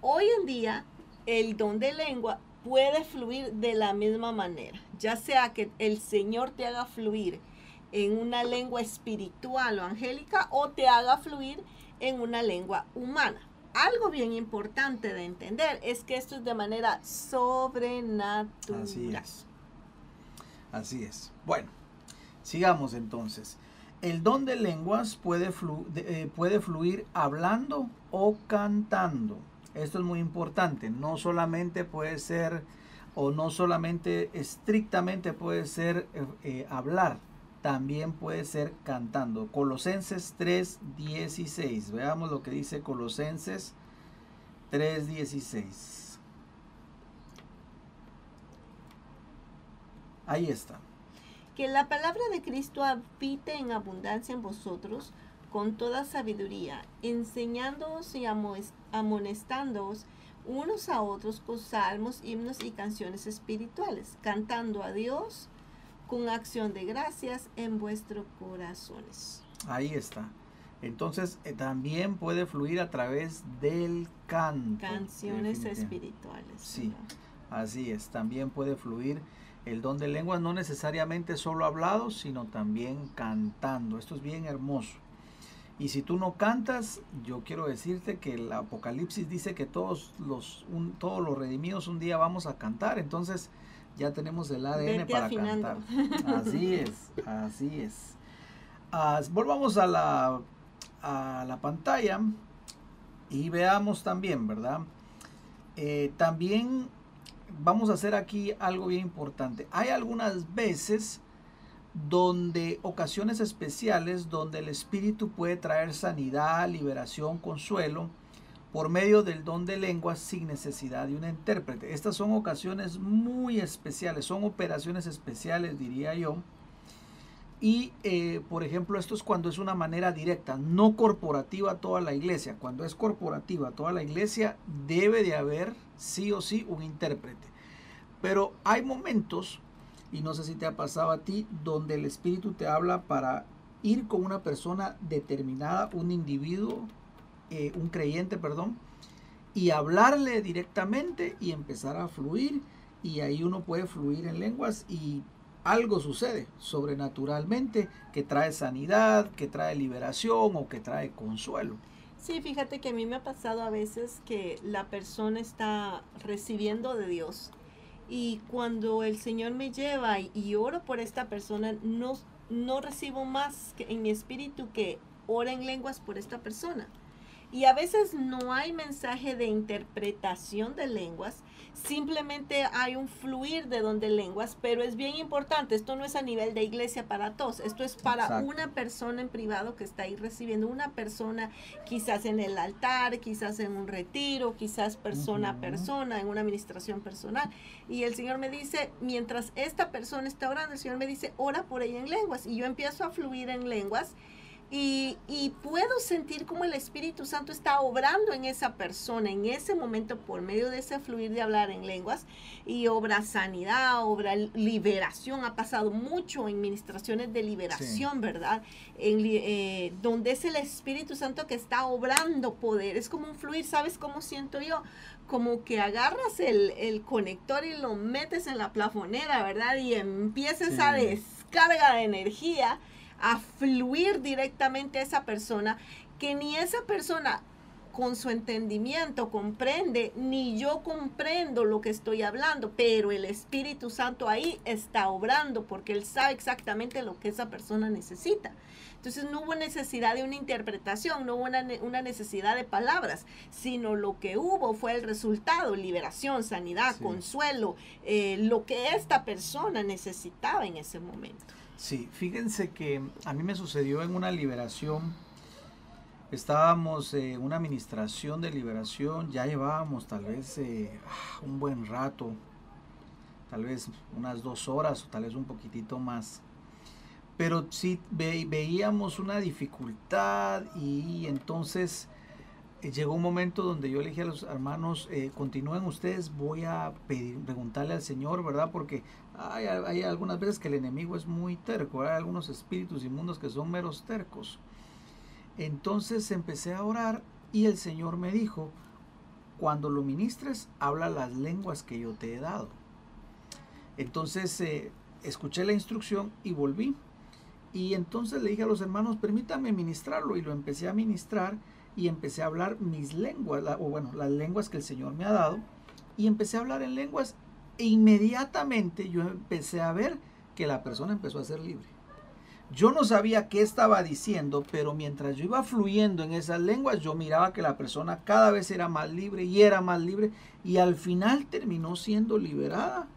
Hoy en día, el don de lengua puede fluir de la misma manera, ya sea que el Señor te haga fluir en una lengua espiritual o angélica o te haga fluir en una lengua humana. Algo bien importante de entender es que esto es de manera sobrenatural. Así es. Así es. Bueno, sigamos entonces. El don de lenguas puede, eh, puede fluir hablando o cantando. Esto es muy importante. No solamente puede ser o no solamente estrictamente puede ser eh, eh, hablar, también puede ser cantando. Colosenses 3:16. Veamos lo que dice Colosenses 3:16. Ahí está. Que la palabra de Cristo habite en abundancia en vosotros con toda sabiduría, enseñándoos y amonestándoos unos a otros con salmos, himnos y canciones espirituales, cantando a Dios con acción de gracias en vuestros corazones. Ahí está. Entonces eh, también puede fluir a través del canto. Canciones espirituales. Sí, así es. También puede fluir el don de lenguas, no necesariamente solo hablado, sino también cantando. Esto es bien hermoso. Y si tú no cantas, yo quiero decirte que el Apocalipsis dice que todos los, todos los redimidos un día vamos a cantar. Entonces ya tenemos el ADN para cantar. (laughs) Así es, así es. Ah, volvamos a la, a la pantalla y veamos también, ¿verdad? Eh, también vamos a hacer aquí algo bien importante. Hay algunas veces donde ocasiones especiales donde el Espíritu puede traer sanidad, liberación, consuelo por medio del don de lenguas sin necesidad de un intérprete. Estas son ocasiones muy especiales, son operaciones especiales, diría yo. Y, eh, por ejemplo, esto es cuando es una manera directa, no corporativa toda la iglesia. Cuando es corporativa toda la iglesia, debe de haber sí o sí un intérprete. Pero hay momentos y no sé si te ha pasado a ti, donde el Espíritu te habla para ir con una persona determinada, un individuo, eh, un creyente, perdón, y hablarle directamente y empezar a fluir. Y ahí uno puede fluir en lenguas y algo sucede sobrenaturalmente que trae sanidad, que trae liberación o que trae consuelo. Sí, fíjate que a mí me ha pasado a veces que la persona está recibiendo de Dios y cuando el Señor me lleva y, oro por esta persona, no, no recibo más que en mi espíritu que ora en lenguas por esta persona. Y a veces no hay mensaje de interpretación de lenguas, simplemente hay un fluir de donde lenguas, pero es bien importante, esto no es a nivel de iglesia para todos, esto es para una persona en privado que está ahí recibiendo, una persona quizás en el altar, quizás en un retiro, quizás persona a persona, en una administración personal. Y el Señor me dice, mientras esta persona está orando, el Señor me dice, ora por ella en lenguas. Y yo empiezo a fluir en lenguas y, puedo sentir como el Espíritu Santo está obrando en esa persona, en ese momento, por medio de ese fluir de hablar en lenguas, y obra sanidad, obra liberación. Ha pasado mucho en ministraciones de liberación, ¿verdad? En, eh, donde es el Espíritu Santo que está obrando poder. Es como un fluir, ¿sabes cómo siento yo? Como que agarras el, conector y lo metes en la plafonera, ¿verdad? Y empieza esa descarga de energía a fluir directamente a esa persona, que ni esa persona con su entendimiento comprende, ni yo comprendo lo que estoy hablando, pero el Espíritu Santo ahí está obrando porque Él sabe exactamente lo que esa persona necesita. Entonces no hubo necesidad de una interpretación, no hubo una, necesidad de palabras, sino lo que hubo fue el resultado, liberación, sanidad, consuelo, eh, lo que esta persona necesitaba en ese momento. Sí, fíjense que a mí me sucedió en una liberación. Estábamos en una administración de liberación, ya llevábamos tal vez eh, un buen rato, tal vez unas dos horas o tal vez un poquitito más. Pero sí veíamos una dificultad y entonces eh, llegó un momento donde yo le dije a los hermanos, eh, continúen ustedes, voy a pedir, preguntarle al Señor, ¿verdad? Porque hay, hay, algunas veces que el enemigo es muy terco, hay algunos espíritus inmundos que son meros tercos. Entonces empecé a orar y el Señor me dijo, cuando lo ministres, habla las lenguas que yo te he dado. Entonces eh, escuché la instrucción y volví. Y entonces le dije a los hermanos, permítame ministrarlo y lo empecé a ministrar y empecé a hablar mis lenguas, o bueno, las lenguas que el Señor me ha dado, y empecé a hablar en lenguas e inmediatamente yo empecé a ver que la persona empezó a ser libre. Yo no sabía qué estaba diciendo, pero mientras yo iba fluyendo en esas lenguas, yo miraba que la persona cada vez era más libre y era más libre y al final terminó siendo liberada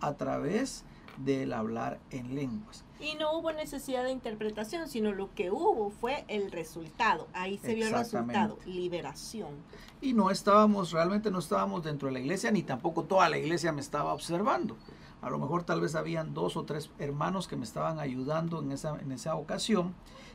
a través del hablar en lenguas. Y no hubo necesidad de interpretación, sino lo que hubo fue el resultado. Ahí se vio el resultado, liberación. Y no estábamos, realmente no estábamos dentro de la iglesia, ni tampoco toda la iglesia me estaba observando. A lo mejor tal vez habían dos o tres hermanos que me estaban ayudando en esa, en esa ocasión.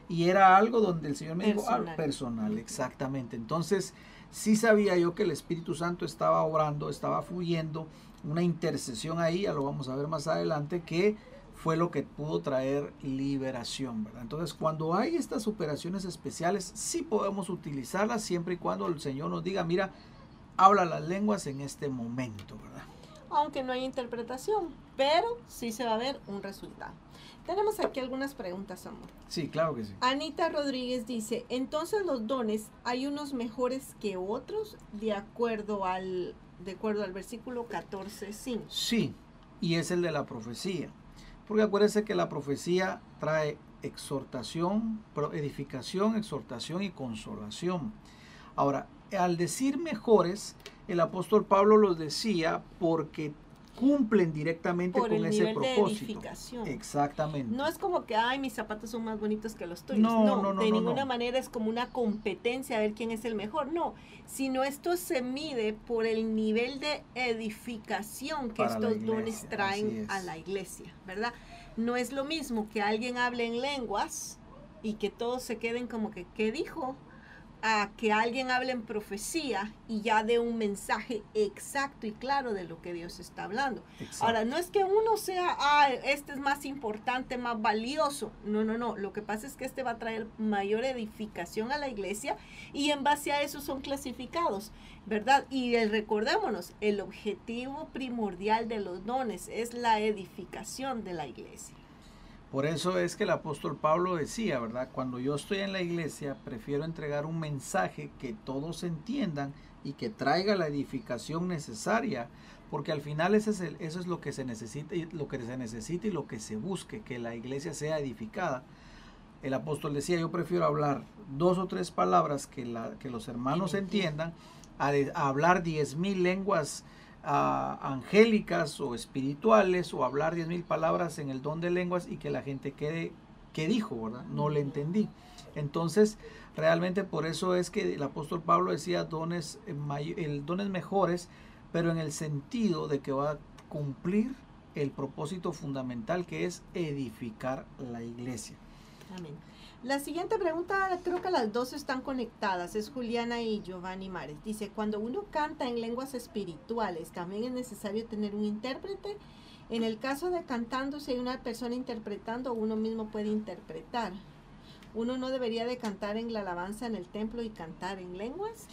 Y era algo donde el Señor me dijo, ah, personal, exactamente. Entonces, sí sabía yo que el Espíritu Santo estaba obrando, estaba fluyendo, una intercesión ahí, ya lo vamos a ver más adelante, que fue lo que pudo traer liberación, ¿verdad? Entonces, cuando hay estas operaciones especiales, sí podemos utilizarlas siempre y cuando el Señor nos diga, mira, habla las lenguas en este momento, ¿verdad? Aunque no hay interpretación, pero sí se va a ver un resultado. Tenemos aquí algunas preguntas, amor. Sí, claro que sí. Anita Rodríguez dice, entonces los dones, ¿hay unos mejores que otros de acuerdo al, de acuerdo al versículo 14, Sí, y es el de la profecía. Porque acuérdense que la profecía trae exhortación, edificación, exhortación y consolación. Ahora, al decir mejores, el apóstol Pablo los decía porque cumplen directamente con ese propósito. Exactamente. No es como que, ay, mis zapatos son más bonitos que los tuyos. No, no, no de ninguna manera es como una competencia a ver quién es el mejor. No, sino esto se mide por el nivel de edificación que estos dones traen a la iglesia, ¿verdad? No es lo mismo que alguien hable en lenguas y que todos se queden como que, ¿qué dijo? A que alguien hable en profecía y ya dé un mensaje exacto y claro de lo que Dios está hablando. Ahora, no es que uno sea, ah, este es más importante, más valioso. No, no, no. Lo que pasa es que este va a traer mayor edificación a la iglesia y en base a eso son clasificados, ¿verdad? Y recordémonos, el objetivo primordial de los dones es la edificación de la iglesia. Por eso es que el apóstol Pablo decía, ¿verdad? Cuando yo estoy en la iglesia, prefiero entregar un mensaje que todos entiendan y que traiga la edificación necesaria, porque al final eso es lo que se necesita y lo que se necesita y lo que se busque, que la iglesia sea edificada. El apóstol decía, yo prefiero hablar dos o tres palabras que, la, que los hermanos entiendan, a, a hablar diez mil lenguas angélicas o espirituales o hablar diez mil palabras en el don de lenguas y que la gente quede, que dijo? ¿verdad? No le entendí. Entonces, realmente por eso es que el apóstol Pablo decía dones, el dones mejores, pero en el sentido de que va a cumplir el propósito fundamental que es edificar la iglesia. Amén. La siguiente pregunta, creo que las dos están conectadas, es Juliana y Giovanni Mares. Dice, cuando uno canta en lenguas espirituales, ¿también es necesario tener un intérprete? En el caso de cantando, si una persona interpretando, uno mismo puede interpretar. ¿Uno no debería de cantar en la alabanza en el templo y cantar en lenguas?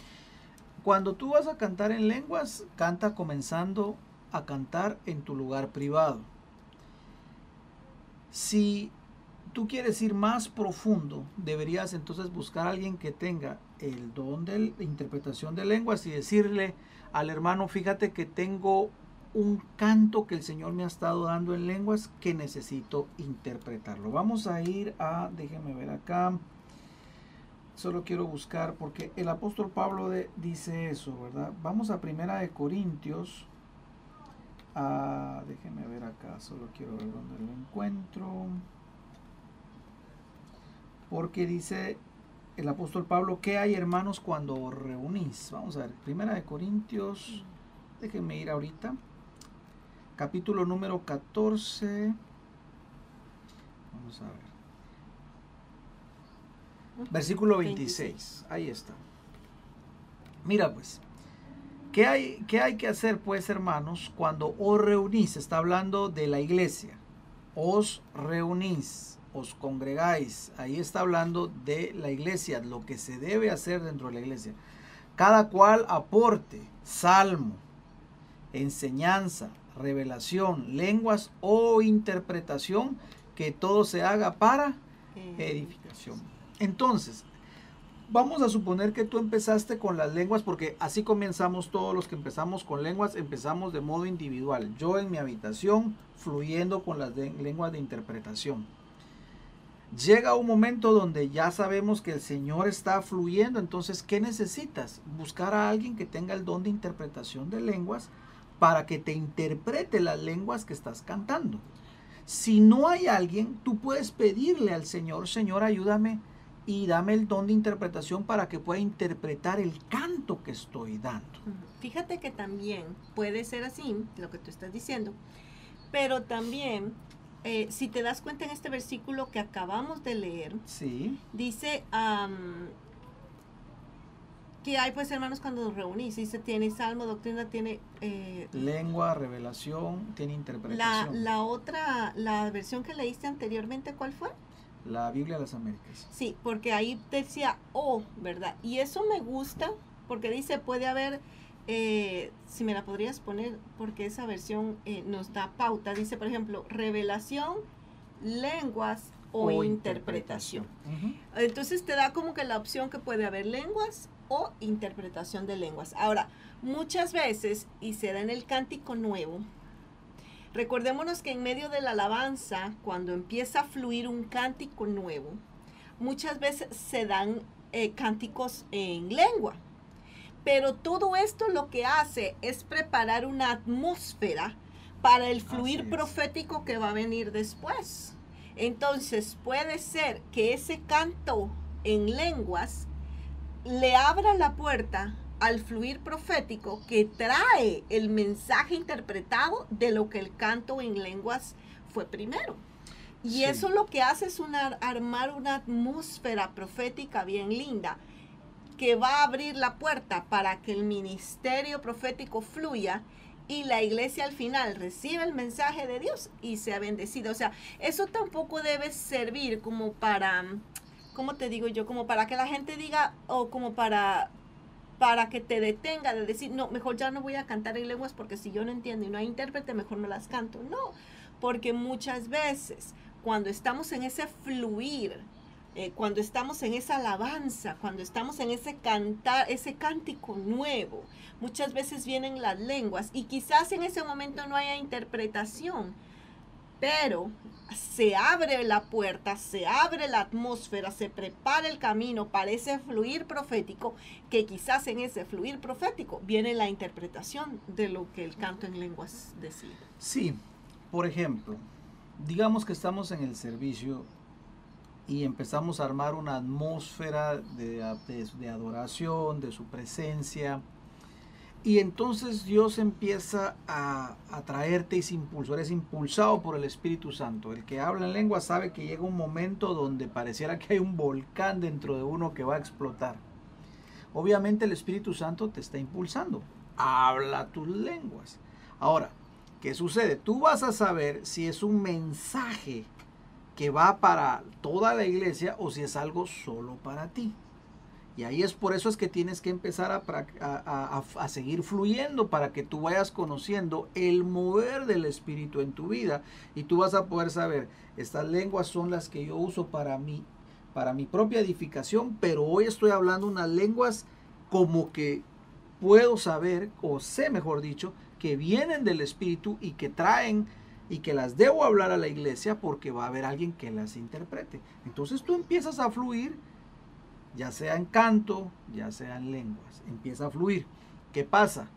Cuando tú vas a cantar en lenguas, canta comenzando a cantar en tu lugar privado. Si tú quieres ir más profundo, deberías entonces buscar a alguien que tenga el don de interpretación de lenguas y decirle al hermano, fíjate que tengo un canto que el Señor me ha estado dando en lenguas que necesito interpretarlo. Vamos a ir a, déjenme ver acá, solo quiero buscar porque el apóstol Pablo dice eso, ¿verdad? Vamos a Primera de Corintios. Ah, déjenme ver acá, solo quiero ver dónde lo encuentro porque dice el apóstol Pablo, ¿qué hay hermanos cuando reunís? Vamos a ver, Primera de Corintios, déjenme ir ahorita, capítulo número 14, vamos a ver, versículo 26, ahí está. Mira pues, ¿qué hay, ¿qué hay que hacer pues hermanos cuando os reunís? Está hablando de la iglesia, os reunís os congregáis. Ahí está hablando de la iglesia, lo que se debe hacer dentro de la iglesia. Cada cual aporte, salmo, enseñanza, revelación, lenguas o interpretación, que todo se haga para edificación. Entonces, vamos a suponer que tú empezaste con las lenguas, porque así comenzamos todos los que empezamos con lenguas, empezamos de modo individual. Yo en mi habitación, fluyendo con las lenguas de interpretación Llega un momento donde ya sabemos que el Señor está fluyendo, entonces, ¿qué necesitas? Buscar a alguien que tenga el don de interpretación de lenguas para que te interprete las lenguas que estás cantando. Si no hay alguien, tú puedes pedirle al Señor, Señor, ayúdame y dame el don de interpretación para que pueda interpretar el canto que estoy dando. Fíjate que también puede ser así, lo que tú estás diciendo, pero también, eh, si te das cuenta en este versículo que acabamos de leer, sí. dice que hay pues hermanos cuando nos reunís, dice, tiene salmo, doctrina, tiene... Eh, Lengua, revelación, tiene interpretación. La, la otra, la versión que leíste anteriormente, ¿cuál fue? La Biblia de las Américas. Sí, porque ahí decía oh, ¿verdad? Y eso me gusta porque dice puede haber, eh, si me la podrías poner, porque esa versión eh, nos da pauta, dice por ejemplo, revelación, lenguas o, interpretación. Entonces te da como que la opción que puede haber lenguas o interpretación de lenguas. Ahora, muchas veces, y se da en el cántico nuevo, Recordémonos que en medio de la alabanza, cuando empieza a fluir un cántico nuevo, muchas veces se dan eh, cánticos en lengua. Pero todo esto lo que hace es preparar una atmósfera para el fluir profético que va a venir después. Entonces puede ser que ese canto en lenguas le abra la puerta al fluir profético que trae el mensaje interpretado de lo que el canto en lenguas fue primero. Y eso lo que hace es armar una atmósfera profética bien linda que va a abrir la puerta para que el ministerio profético fluya y la iglesia al final reciba el mensaje de Dios y sea bendecida. O sea, eso tampoco debe servir como para, ¿cómo te digo yo? Como para que la gente diga o como para para que te detenga de decir, no, mejor ya no voy a cantar en lenguas porque si yo no entiendo y no hay intérprete, mejor no las canto. No, porque muchas veces cuando estamos en ese fluir, eh, cuando estamos en esa alabanza, cuando estamos en ese cantar, ese cántico nuevo, muchas veces vienen las lenguas y quizás en ese momento no haya interpretación, pero se abre la puerta, se abre la atmósfera, se prepara el camino para ese fluir profético, que quizás en ese fluir profético viene la interpretación de lo que el canto en lenguas decide. Sí, por ejemplo, digamos que estamos en el servicio y empezamos a armar una atmósfera de, de adoración, de su presencia, y entonces Dios empieza a atraerte y se impulsó, eres impulsado por el Espíritu Santo. El que habla en lengua sabe que llega un momento donde pareciera que hay un volcán dentro de uno que va a explotar. Obviamente el Espíritu Santo te está impulsando. Habla tus lenguas. Ahora, ¿qué sucede? Tú vas a saber si es un mensaje que va para toda la iglesia o si es algo solo para ti. Y ahí es por eso es que tienes que empezar a, a, seguir fluyendo para que tú vayas conociendo el mover del Espíritu en tu vida. Y tú vas a poder saber, estas lenguas son las que yo uso para mí, para mi propia edificación, pero hoy estoy hablando unas lenguas como que puedo saber, o sé mejor dicho, que vienen del Espíritu y que traen y que las debo hablar a la iglesia porque va a haber alguien que las interprete. Entonces tú empiezas a fluir ya sea en canto, ya sea en lenguas, empieza a fluir. ¿Qué pasa?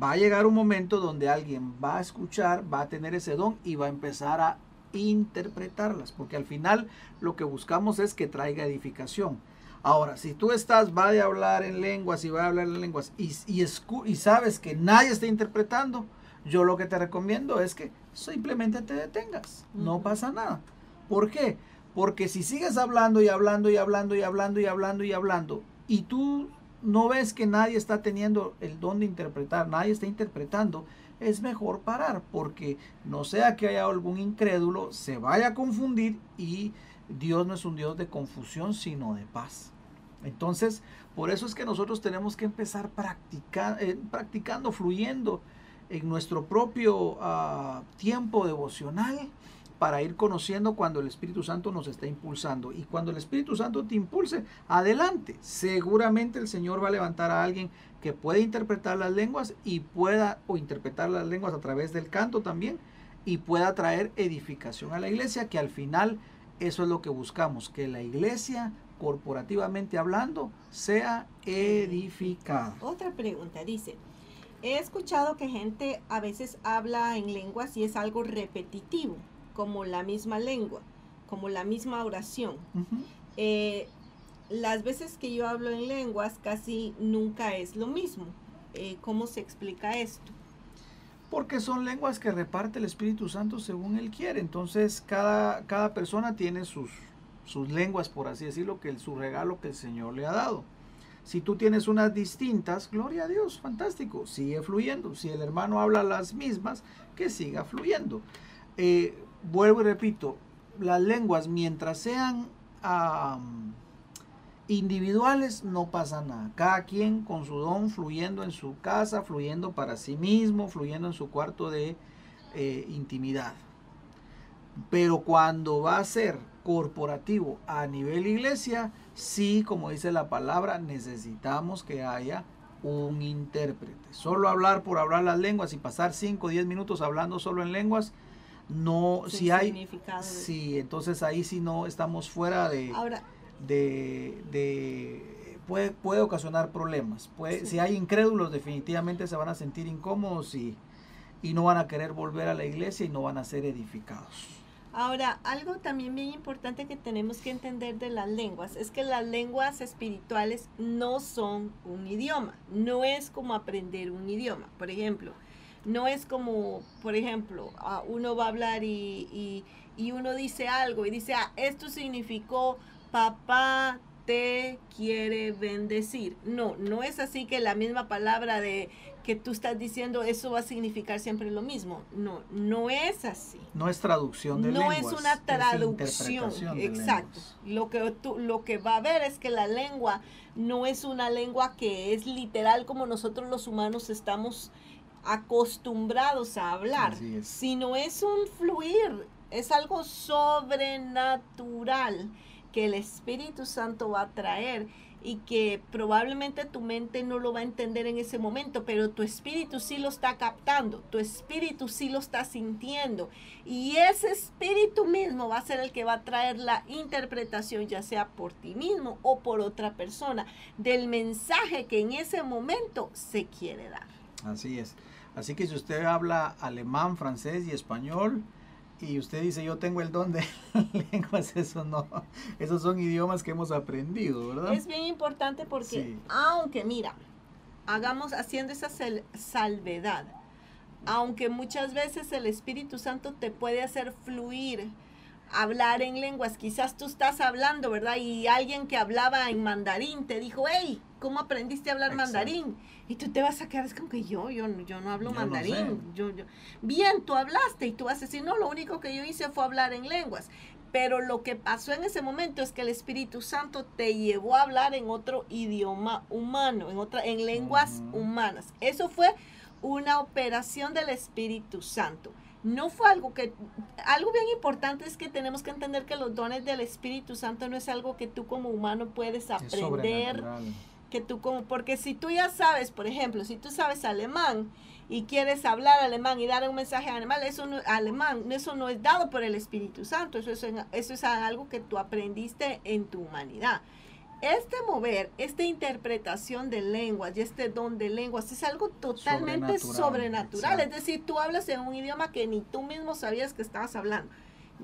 Va a llegar un momento donde alguien va a escuchar, va a tener ese don y va a empezar a interpretarlas, porque al final lo que buscamos es que traiga edificación. Ahora, si tú estás, va a hablar en lenguas y va a hablar en lenguas y, y, y sabes que nadie está interpretando, yo lo que te recomiendo es que simplemente te detengas, no pasa nada. ¿Por qué? Porque si sigues hablando y hablando y hablando y hablando y hablando y hablando y tú no ves que nadie está teniendo el don de interpretar, nadie está interpretando, es mejor parar porque no sea que haya algún incrédulo, se vaya a confundir y Dios no es un Dios de confusión, sino de paz. Entonces, por eso es que nosotros tenemos que empezar eh, practicando, fluyendo en nuestro propio ah, tiempo devocional para ir conociendo cuando el Espíritu Santo nos está impulsando. Y cuando el Espíritu Santo te impulse, adelante. Seguramente el Señor va a levantar a alguien que pueda interpretar las lenguas y pueda, o interpretar las lenguas a través del canto también, y pueda traer edificación a la iglesia, que al final Eso es lo que buscamos, que la iglesia, corporativamente hablando, sea edificada. Otra pregunta, dice, he escuchado que gente a veces habla en lenguas y es algo repetitivo, como la misma lengua, como la misma oración. Eh, las veces que yo hablo en lenguas casi nunca es lo mismo. Eh, ¿Cómo se explica esto? Porque son lenguas que reparte el Espíritu Santo según Él quiere. Entonces cada, cada persona tiene sus, sus lenguas, por así decirlo, que es su regalo que el Señor le ha dado. Si tú tienes unas distintas, gloria a Dios, fantástico, sigue fluyendo. Si el hermano habla las mismas, que siga fluyendo. Eh, vuelvo y repito, las lenguas mientras sean individuales no pasa nada. Cada quien con su don fluyendo en su casa, fluyendo para sí mismo, fluyendo en su cuarto de eh, intimidad. Pero cuando va a ser corporativo a nivel iglesia, sí, como dice la palabra, necesitamos que haya un intérprete. Solo hablar por hablar las lenguas y pasar 5 o 10 minutos hablando solo en lenguas, no, si hay... Sí, entonces ahí sí no estamos fuera de... Ahora, de, puede, puede ocasionar problemas. Puede, Si hay incrédulos, definitivamente se van a sentir incómodos y, y no van a querer volver a la iglesia y no van a ser edificados. Ahora, algo también bien importante que tenemos que entender de las lenguas es que las lenguas espirituales no son un idioma, no es como aprender un idioma. Por ejemplo, no es como, por ejemplo, uno va a hablar y, y, y uno dice algo y dice, ah, esto significó papá te quiere bendecir. No, no es así que la misma palabra de que tú estás diciendo eso va a significar siempre lo mismo. No, no es así. No es traducción de No es una traducción. exacto. Lo que tú, lo que va a ver es que la lengua no es una lengua que es literal como nosotros los humanos estamos acostumbrados a hablar, sino es un fluir, es algo sobrenatural que el Espíritu Santo va a traer y que probablemente tu mente no lo va a entender en ese momento, pero tu espíritu sí lo está captando, tu espíritu sí lo está sintiendo y ese espíritu mismo va a ser el que va a traer la interpretación, ya sea por ti mismo o por otra persona, del mensaje que en ese momento se quiere dar. Así es. Así que si usted habla alemán, francés y español, y usted dice yo tengo el don de (laughs) lenguas, eso no, esos son idiomas que hemos aprendido, ¿verdad? Es bien importante porque, aunque mira, hagamos haciendo esa salvedad, aunque muchas veces el Espíritu Santo te puede hacer fluir, hablar en lenguas, quizás tú estás hablando, ¿verdad? Y alguien que hablaba en mandarín te dijo, hey, ¿cómo aprendiste a hablar mandarín? Y tú te vas a quedar, es como que yo, yo, yo no hablo mandarín. yo, yo, Bien, tú hablaste y tú vas a decir, no, lo único que yo hice fue hablar en lenguas. Pero lo que pasó en ese momento es que el Espíritu Santo te llevó a hablar en otro idioma humano, en, otra, en lenguas humanas. Eso fue una operación del Espíritu Santo. No fue algo que, algo bien importante es que tenemos que entender que los dones del Espíritu Santo no es algo que tú como humano puedes aprender que tú como, porque si tú ya sabes, por ejemplo, si tú sabes alemán y quieres hablar alemán y dar un mensaje alemán, eso no, alemán, eso no es dado por el Espíritu Santo, eso es, eso es algo que tú aprendiste en tu humanidad. Este mover, esta interpretación de lenguas y este don de lenguas es algo totalmente sobrenatural. Es decir, tú hablas en un idioma que ni tú mismo sabías que estabas hablando.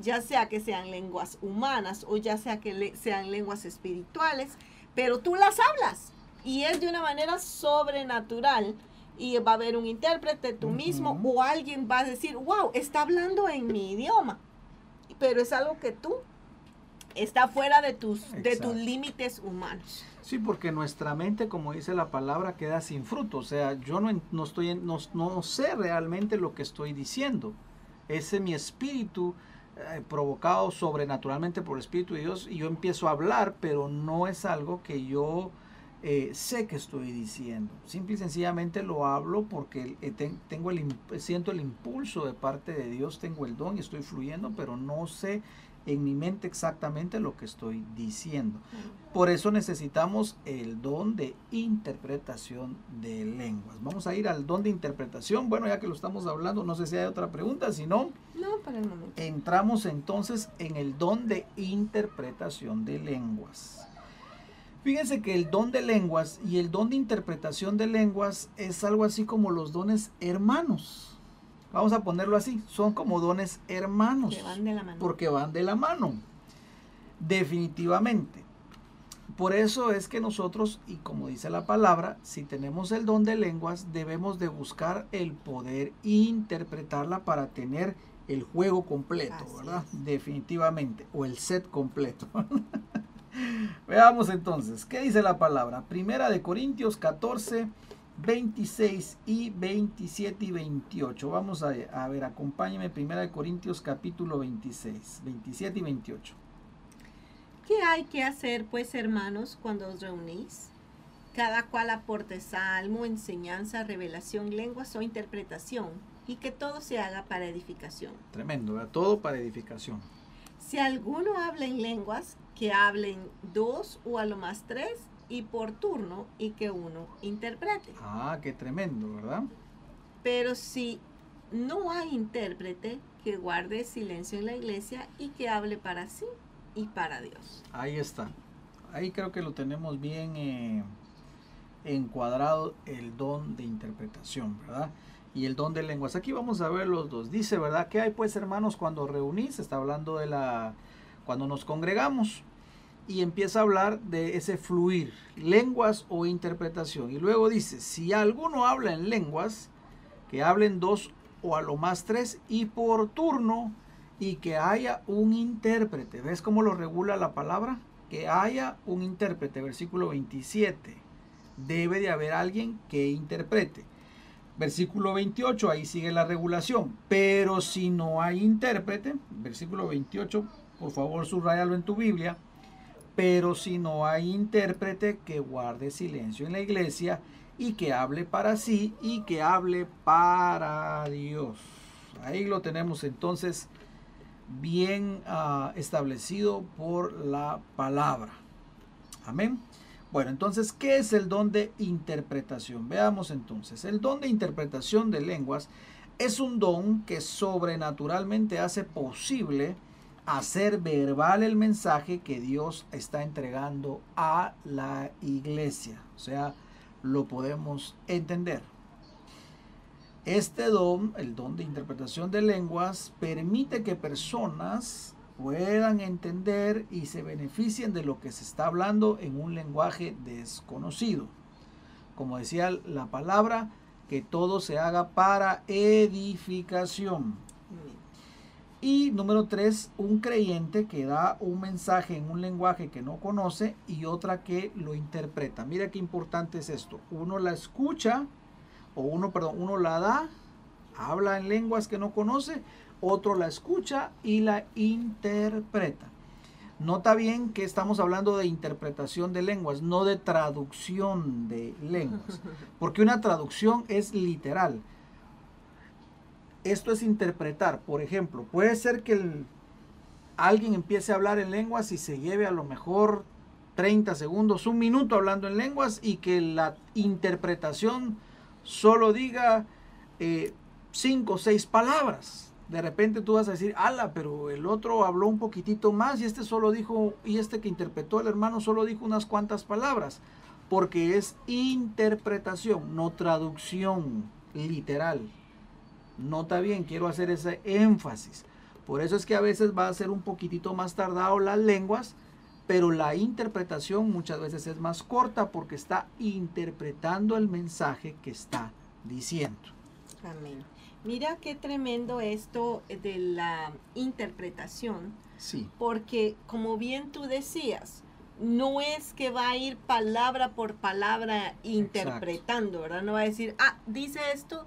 Ya sea que sean lenguas humanas o ya sea que sean lenguas espirituales, pero tú las hablas y es de una manera sobrenatural y va a haber un intérprete tú mismo o alguien va a decir, wow, está hablando en mi idioma, pero es algo que tú está fuera de tus, de tus límites humanos. Sí, porque nuestra mente, como dice la palabra, queda sin fruto. O sea, yo no, no estoy, no, no, sé realmente lo que estoy diciendo. Ese es mi espíritu eh, provocado sobrenaturalmente por el Espíritu de Dios y yo empiezo a hablar, pero no es algo que yo eh, sé que estoy diciendo. Simple y sencillamente lo hablo porque eh, tengo el, siento el impulso de parte de Dios, tengo el don y estoy fluyendo, pero no sé en mi mente exactamente lo que estoy diciendo. Por eso necesitamos el don de interpretación de lenguas. Vamos a ir al don de interpretación. Bueno, ya que lo estamos hablando, no sé si hay otra pregunta, si no, no para el momento. entramos entonces en el don de interpretación de lenguas. Fíjense que el don de lenguas y el don de interpretación de lenguas es algo así como los dones hermanos. Vamos a ponerlo así, son como dones hermanos. van de la mano. Porque van de la mano. Definitivamente. Por eso es que nosotros, y como dice la palabra, si tenemos el don de lenguas, debemos de buscar el poder interpretarla para tener el juego completo, ¿verdad? Definitivamente. O el set completo. (laughs) Veamos entonces, ¿qué dice la palabra? Primera de Corintios 14, 26 y 27 y 28. Vamos a, a ver, acompáñeme. Primera de Corintios capítulo 26, 27 y 28. ¿Qué hay que hacer, pues, hermanos, cuando os reunís? Cada cual aporte salmo, enseñanza, revelación, lenguas o interpretación, y que todo se haga para edificación. Tremendo, todo para edificación. Si alguno habla en lenguas, que hablen dos o a lo más tres y por turno y que uno interprete. Ah, qué tremendo, ¿verdad? Pero si no hay intérprete, que guarde silencio en la iglesia y que hable para sí y para Dios. Ahí está. Ahí creo que lo tenemos bien eh, encuadrado el don de interpretación, ¿verdad? Y el don de lenguas. Aquí vamos a ver los dos. Dice, ¿verdad? ¿Qué hay pues hermanos cuando reunís? Está hablando de la... cuando nos congregamos y empieza a hablar de ese fluir, lenguas o interpretación. Y luego dice, si alguno habla en lenguas, que hablen dos o a lo más tres y por turno y que haya un intérprete. ¿Ves cómo lo regula la palabra? Que haya un intérprete, versículo 27. Debe de haber alguien que interprete. Versículo 28, ahí sigue la regulación. Pero si no hay intérprete, versículo 28, por favor subrayalo en tu Biblia pero si no hay intérprete, que guarde silencio en la iglesia y que hable para sí y que hable para Dios. Ahí lo tenemos entonces bien ah, establecido por la palabra. Amén. Bueno, entonces, ¿qué es el don de interpretación? Veamos entonces. El don de interpretación de lenguas es un don que sobrenaturalmente hace posible hacer verbal el mensaje que Dios está entregando a la iglesia. O sea, lo podemos entender. Este don, el don de interpretación de lenguas, permite que personas puedan entender y se beneficien de lo que se está hablando en un lenguaje desconocido. Como decía la palabra, que todo se haga para edificación. Y número tres, un creyente que da un mensaje en un lenguaje que no conoce y otra que lo interpreta. Mira qué importante es esto. Uno la escucha, o uno, perdón, uno la da, habla en lenguas que no conoce, otro la escucha y la interpreta. Nota bien que estamos hablando de interpretación de lenguas, no de traducción de lenguas, (laughs) porque una traducción es literal esto es interpretar. Por ejemplo, puede ser que alguien empiece a hablar en lenguas y se lleve a lo mejor 30 segundos, un minuto hablando en lenguas y que la interpretación solo diga 5 o 6 palabras. De repente tú vas a decir, ala, pero el otro habló un poquitito más y este solo dijo, y este que interpretó el hermano solo dijo unas cuantas palabras, porque es interpretación, no traducción literal. Nota bien, quiero hacer ese énfasis. Por eso es que a veces va a ser un poquitito más tardado las lenguas, pero la interpretación muchas veces es más corta porque está interpretando el mensaje que está diciendo. Amén. Mira qué tremendo esto de la interpretación. Sí. Porque como bien tú decías, no es que va a ir palabra por palabra interpretando, ¿verdad? No va a decir, ah, dice esto,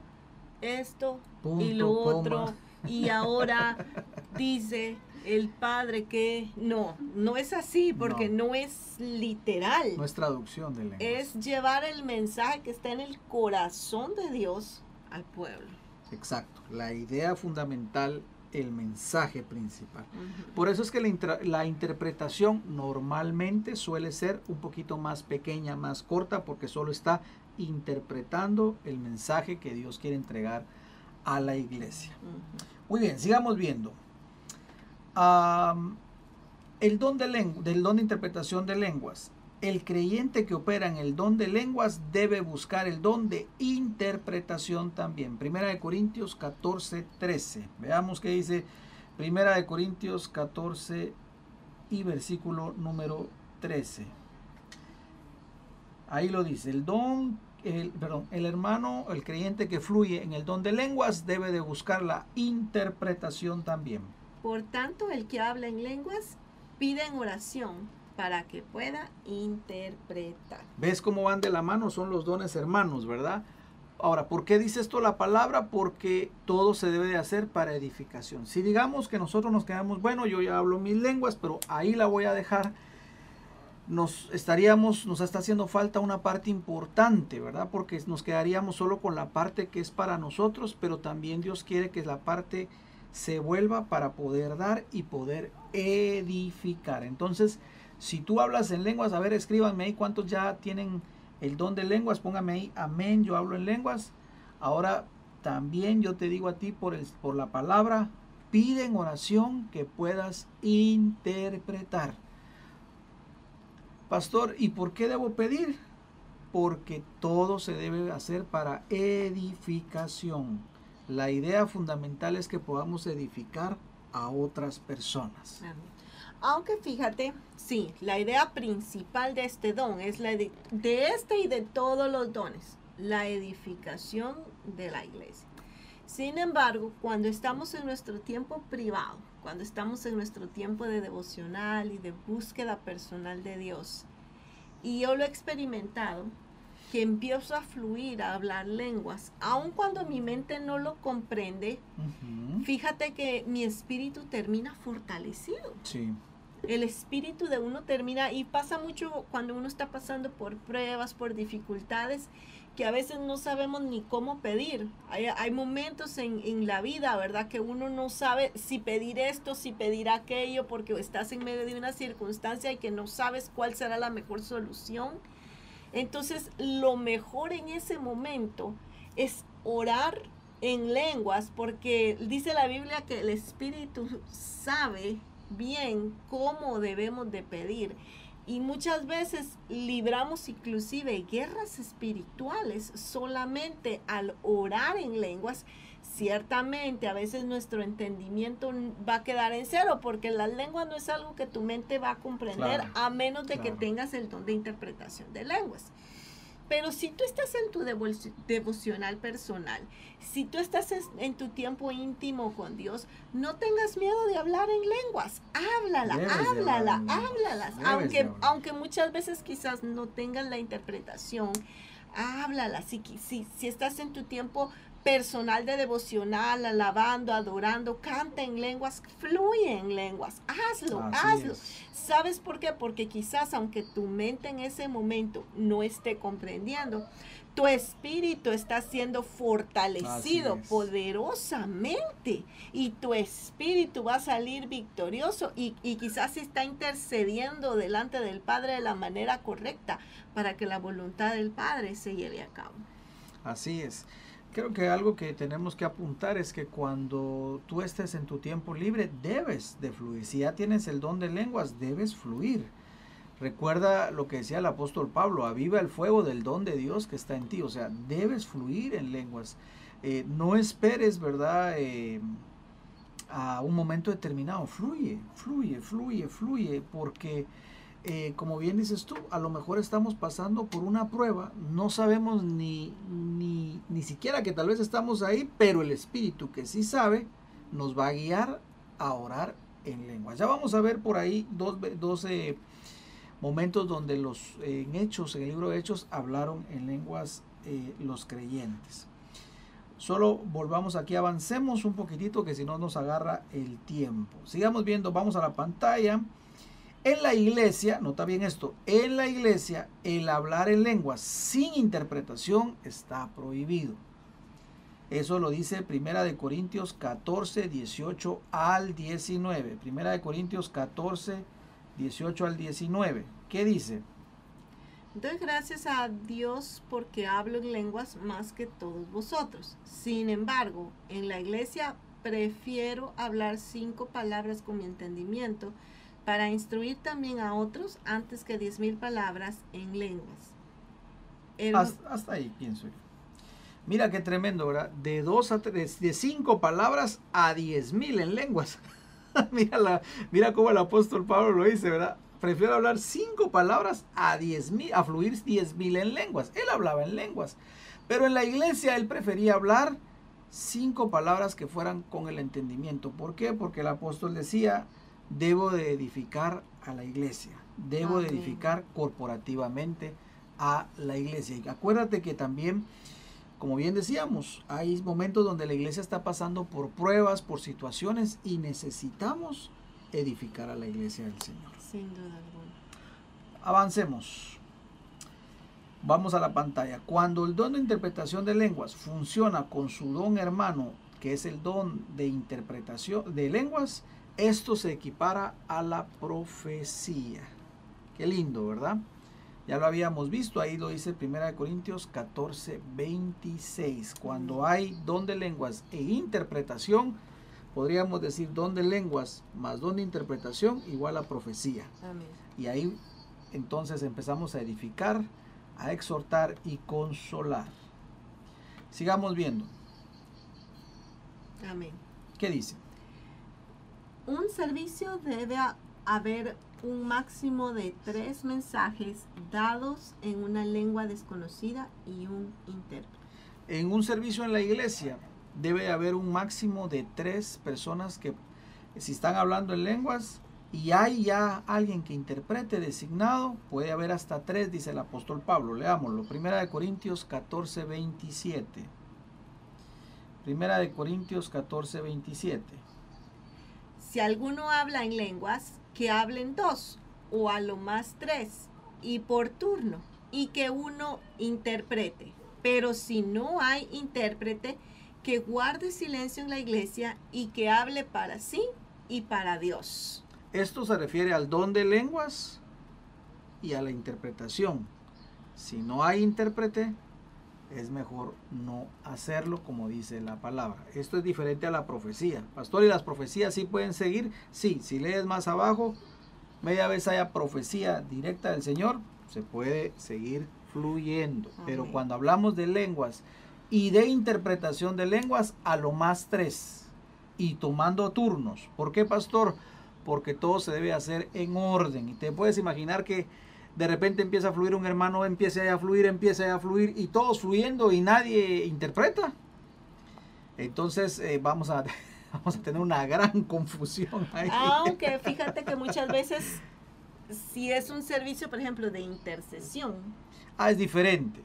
esto y lo otro y ahora (laughs) dice, el Padre que no, no es así porque no, no es literal. No es traducción de lenguas. Es llevar el mensaje que está en el corazón de Dios al pueblo. Exacto, la idea fundamental, el mensaje principal. Por eso es que la, la, interpretación normalmente suele ser un poquito más pequeña, más corta, porque solo está interpretando el mensaje que Dios quiere entregar a la iglesia. Muy bien, sigamos viendo. el don de del don de interpretación de lenguas el creyente que opera en el don de lenguas debe buscar el don de interpretación también. Primera de Corintios 14, 13. Veamos qué dice Primera de Corintios 14 y versículo número 13. Ahí lo dice, el don, el, perdón, el hermano, el creyente que fluye en el don de lenguas debe de buscar la interpretación también. Por tanto, el que habla en lenguas pide en oración para que pueda interpretar. ¿Ves cómo van de la mano? Son los dones hermanos, ¿verdad? Ahora, ¿por qué dice esto la palabra? Porque todo se debe de hacer para edificación. Si digamos que nosotros nos quedamos, bueno, yo ya hablo mis lenguas, pero ahí la voy a dejar, nos estaríamos, nos está haciendo falta una parte importante, ¿verdad? Porque nos quedaríamos solo con la parte que es para nosotros, pero también Dios quiere que la parte se vuelva para poder dar y poder edificar. Entonces, si tú hablas en lenguas, a ver, escríbanme ahí cuántos ya tienen el don de lenguas. Póngame ahí, amén, yo hablo en lenguas. Ahora también yo te digo a ti por, el, por la palabra, pide en oración que puedas interpretar. Pastor, ¿y por qué debo pedir? Porque todo se debe hacer para edificación. La idea fundamental es que podamos edificar a otras personas. Aunque fíjate, sí, la idea principal de este don es la de, este y de todos los dones, la edificación de la iglesia. Sin embargo, cuando estamos en nuestro tiempo privado, cuando estamos en nuestro tiempo de devocional y de búsqueda personal de Dios, y yo lo he experimentado, que empiezo a fluir, a hablar lenguas, aun cuando mi mente no lo comprende, fíjate que mi espíritu termina fortalecido. Sí. El espíritu de uno termina y pasa mucho cuando uno está pasando por pruebas, por dificultades, que a veces no sabemos ni cómo pedir. Hay, momentos en, en, la vida, ¿verdad? Que uno no sabe si pedir esto, si pedir aquello, porque estás en medio de una circunstancia y que no sabes cuál será la mejor solución. Entonces, lo mejor en ese momento es orar en lenguas, porque dice la Biblia que el Espíritu sabe bien cómo debemos de pedir. Y muchas veces libramos inclusive guerras espirituales solamente al orar en lenguas. Ciertamente a veces nuestro entendimiento va a quedar en cero porque la lengua no es algo que tu mente va a comprender a menos de que tengas el don de interpretación de lenguas. Pero si tú estás en tu devocional personal, si tú estás en tu tiempo íntimo con Dios, no tengas miedo de hablar en lenguas. Háblala, háblala, háblala. Aunque, aunque muchas veces quizás no tengan la interpretación, háblala. Si, si, si estás en tu tiempo personal de devocional, alabando, adorando, canta en lenguas, fluye en lenguas, hazlo, hazlo. ¿Sabes por qué? Porque quizás aunque tu mente en ese momento no esté comprendiendo, tu espíritu está siendo fortalecido poderosamente y tu espíritu va a salir victorioso y, y quizás está intercediendo delante del Padre de la manera correcta para que la voluntad del Padre se lleve a cabo. Así es. Creo que algo que tenemos que apuntar es que cuando tú estés en tu tiempo libre debes de fluir. Si ya tienes el don de lenguas, debes fluir. Recuerda lo que decía el apóstol Pablo, aviva el fuego del don de Dios que está en ti. O sea, debes fluir en lenguas. Eh, no esperes, ¿verdad? Eh, a un momento determinado. Fluye, fluye, fluye, fluye, porque eh, como bien dices tú, a lo mejor estamos pasando por una prueba, no sabemos ni, ni, ni, siquiera que tal vez estamos ahí, pero el Espíritu que sí sabe nos va a guiar a orar en lengua. Ya vamos a ver por ahí dos, momentos donde los en Hechos, en el libro de Hechos, hablaron en lenguas eh, los creyentes. Solo volvamos aquí, avancemos un poquitito que si no nos agarra el tiempo. Sigamos viendo, vamos a la pantalla. En la iglesia, nota bien esto, en la iglesia el hablar en lenguas sin interpretación está prohibido. Eso lo dice Primera de Corintios 14, 18 al 19. Primera de Corintios 14, 18 al 19. ¿Qué dice? Doy gracias a Dios porque hablo en lenguas más que todos vosotros. Sin embargo, en la iglesia prefiero hablar cinco palabras con mi entendimiento para instruir también a otros antes que diez mil palabras en lenguas. hasta, ahí pienso yo. Mira qué tremendo, ¿verdad? De dos a tres, de cinco palabras a diez mil en lenguas. (laughs) mira, mira cómo el apóstol Pablo lo dice, ¿verdad? prefiero hablar cinco palabras a diez mil, a fluir diez mil en lenguas. Él hablaba en lenguas. Pero en la iglesia él prefería hablar cinco palabras que fueran con el entendimiento. ¿Por qué? Porque el apóstol decía, debo de edificar a la iglesia. Debo de edificar corporativamente a la iglesia. Y acuérdate que también, como bien decíamos, hay momentos donde la iglesia está pasando por pruebas, por situaciones y necesitamos edificar a la iglesia del Señor. Sin duda alguna. Avancemos. Vamos a la pantalla. Cuando el don de interpretación de lenguas funciona con su don hermano, que es el don de interpretación de lenguas, esto se equipara a la profecía. Qué lindo, ¿verdad? Ya lo habíamos visto, ahí lo dice 1 Corintios 14, 26. Cuando hay don de lenguas e interpretación, podríamos decir don de lenguas más don de interpretación igual a profecía. Y ahí entonces empezamos a edificar, a exhortar y consolar. Sigamos viendo. Amén. ¿Qué dice? Un servicio debe haber un máximo de tres mensajes dados en una lengua desconocida y un intérprete. En un servicio en la iglesia debe haber un máximo de tres personas que si están hablando en lenguas y hay ya alguien que interprete designado, puede haber hasta tres, dice el apóstol Pablo. Leámoslo. Primera de Corintios 14, 27. Primera de Corintios 14, 27. Si alguno habla en lenguas, que hablen dos o a lo más tres y por turno y que uno interprete. Pero si no hay intérprete, que guarde silencio en la iglesia y que hable para sí y para Dios. Esto se refiere al don de lenguas y a la interpretación. Si no hay intérprete, es mejor no hacerlo como dice la palabra. Esto es diferente a la profecía. Pastor, ¿y las profecías sí pueden seguir? Sí, si lees más abajo, media vez haya profecía directa del Señor, se puede seguir fluyendo. Pero cuando hablamos de lenguas y de interpretación de lenguas a lo más tres y tomando turnos. ¿Por qué, pastor? Porque todo se debe hacer en orden. Y te puedes imaginar que de repente empieza a fluir un hermano, empieza a fluir, empieza a fluir y todos fluyendo y nadie interpreta. Entonces eh, vamos, a, (laughs) vamos a tener una gran confusión ahí. Aunque fíjate que muchas veces si es un servicio, por ejemplo, de intercesión. Ah, es diferente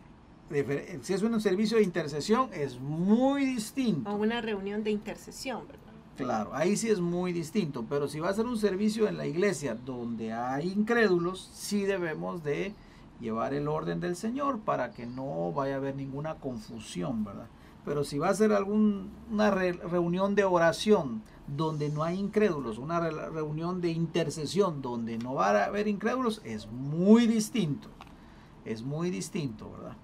si es un servicio de intercesión, es muy distinto. O una reunión de intercesión, ¿verdad? Claro, ahí sí es muy distinto, pero si va a ser un servicio en la iglesia donde hay incrédulos, sí debemos de llevar el orden del Señor para que no vaya a haber ninguna confusión, ¿verdad? Pero si va a ser alguna reunión de oración donde no hay incrédulos, una reunión de intercesión donde no va a haber incrédulos, es muy distinto. Es muy distinto, ¿verdad?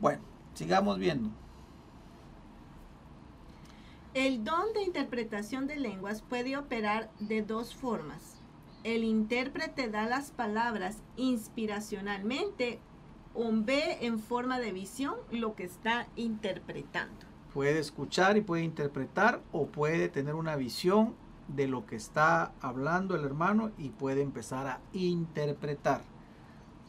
Bueno, sigamos viendo. El don de interpretación de lenguas puede operar de dos formas. El intérprete da las palabras inspiracionalmente o ve en forma de visión lo que está interpretando. Puede escuchar y puede interpretar o puede tener una visión de lo que está hablando el hermano y puede empezar a interpretar.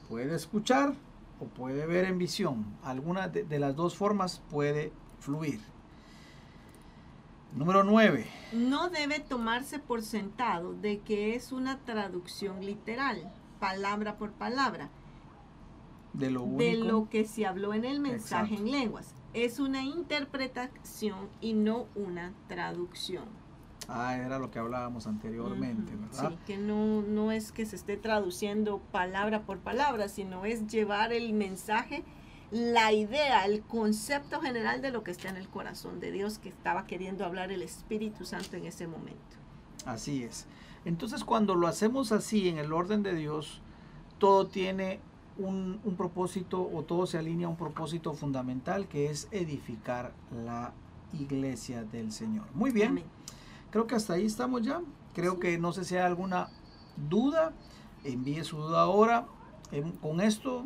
Puede escuchar o puede ver en visión. Alguna de, las dos formas puede fluir. Número 9. No debe tomarse por sentado de que es una traducción literal, palabra por palabra, de lo, de lo que se habló en el mensaje en lenguas. es una interpretación y no una traducción. Ah, era lo que hablábamos anteriormente, ¿verdad? Sí, que no, no es que se esté traduciendo palabra por palabra, sino es llevar el mensaje, la idea, el concepto general de lo que está en el corazón de Dios que estaba queriendo hablar el Espíritu Santo en ese momento. Así es. Entonces cuando lo hacemos así en el orden de Dios, todo tiene un, propósito o todo se alinea a un propósito fundamental que es edificar la iglesia del Señor. Muy bien. Creo que hasta ahí estamos ya. Creo que no sé si hay alguna duda. Envíe su duda ahora. Em, con esto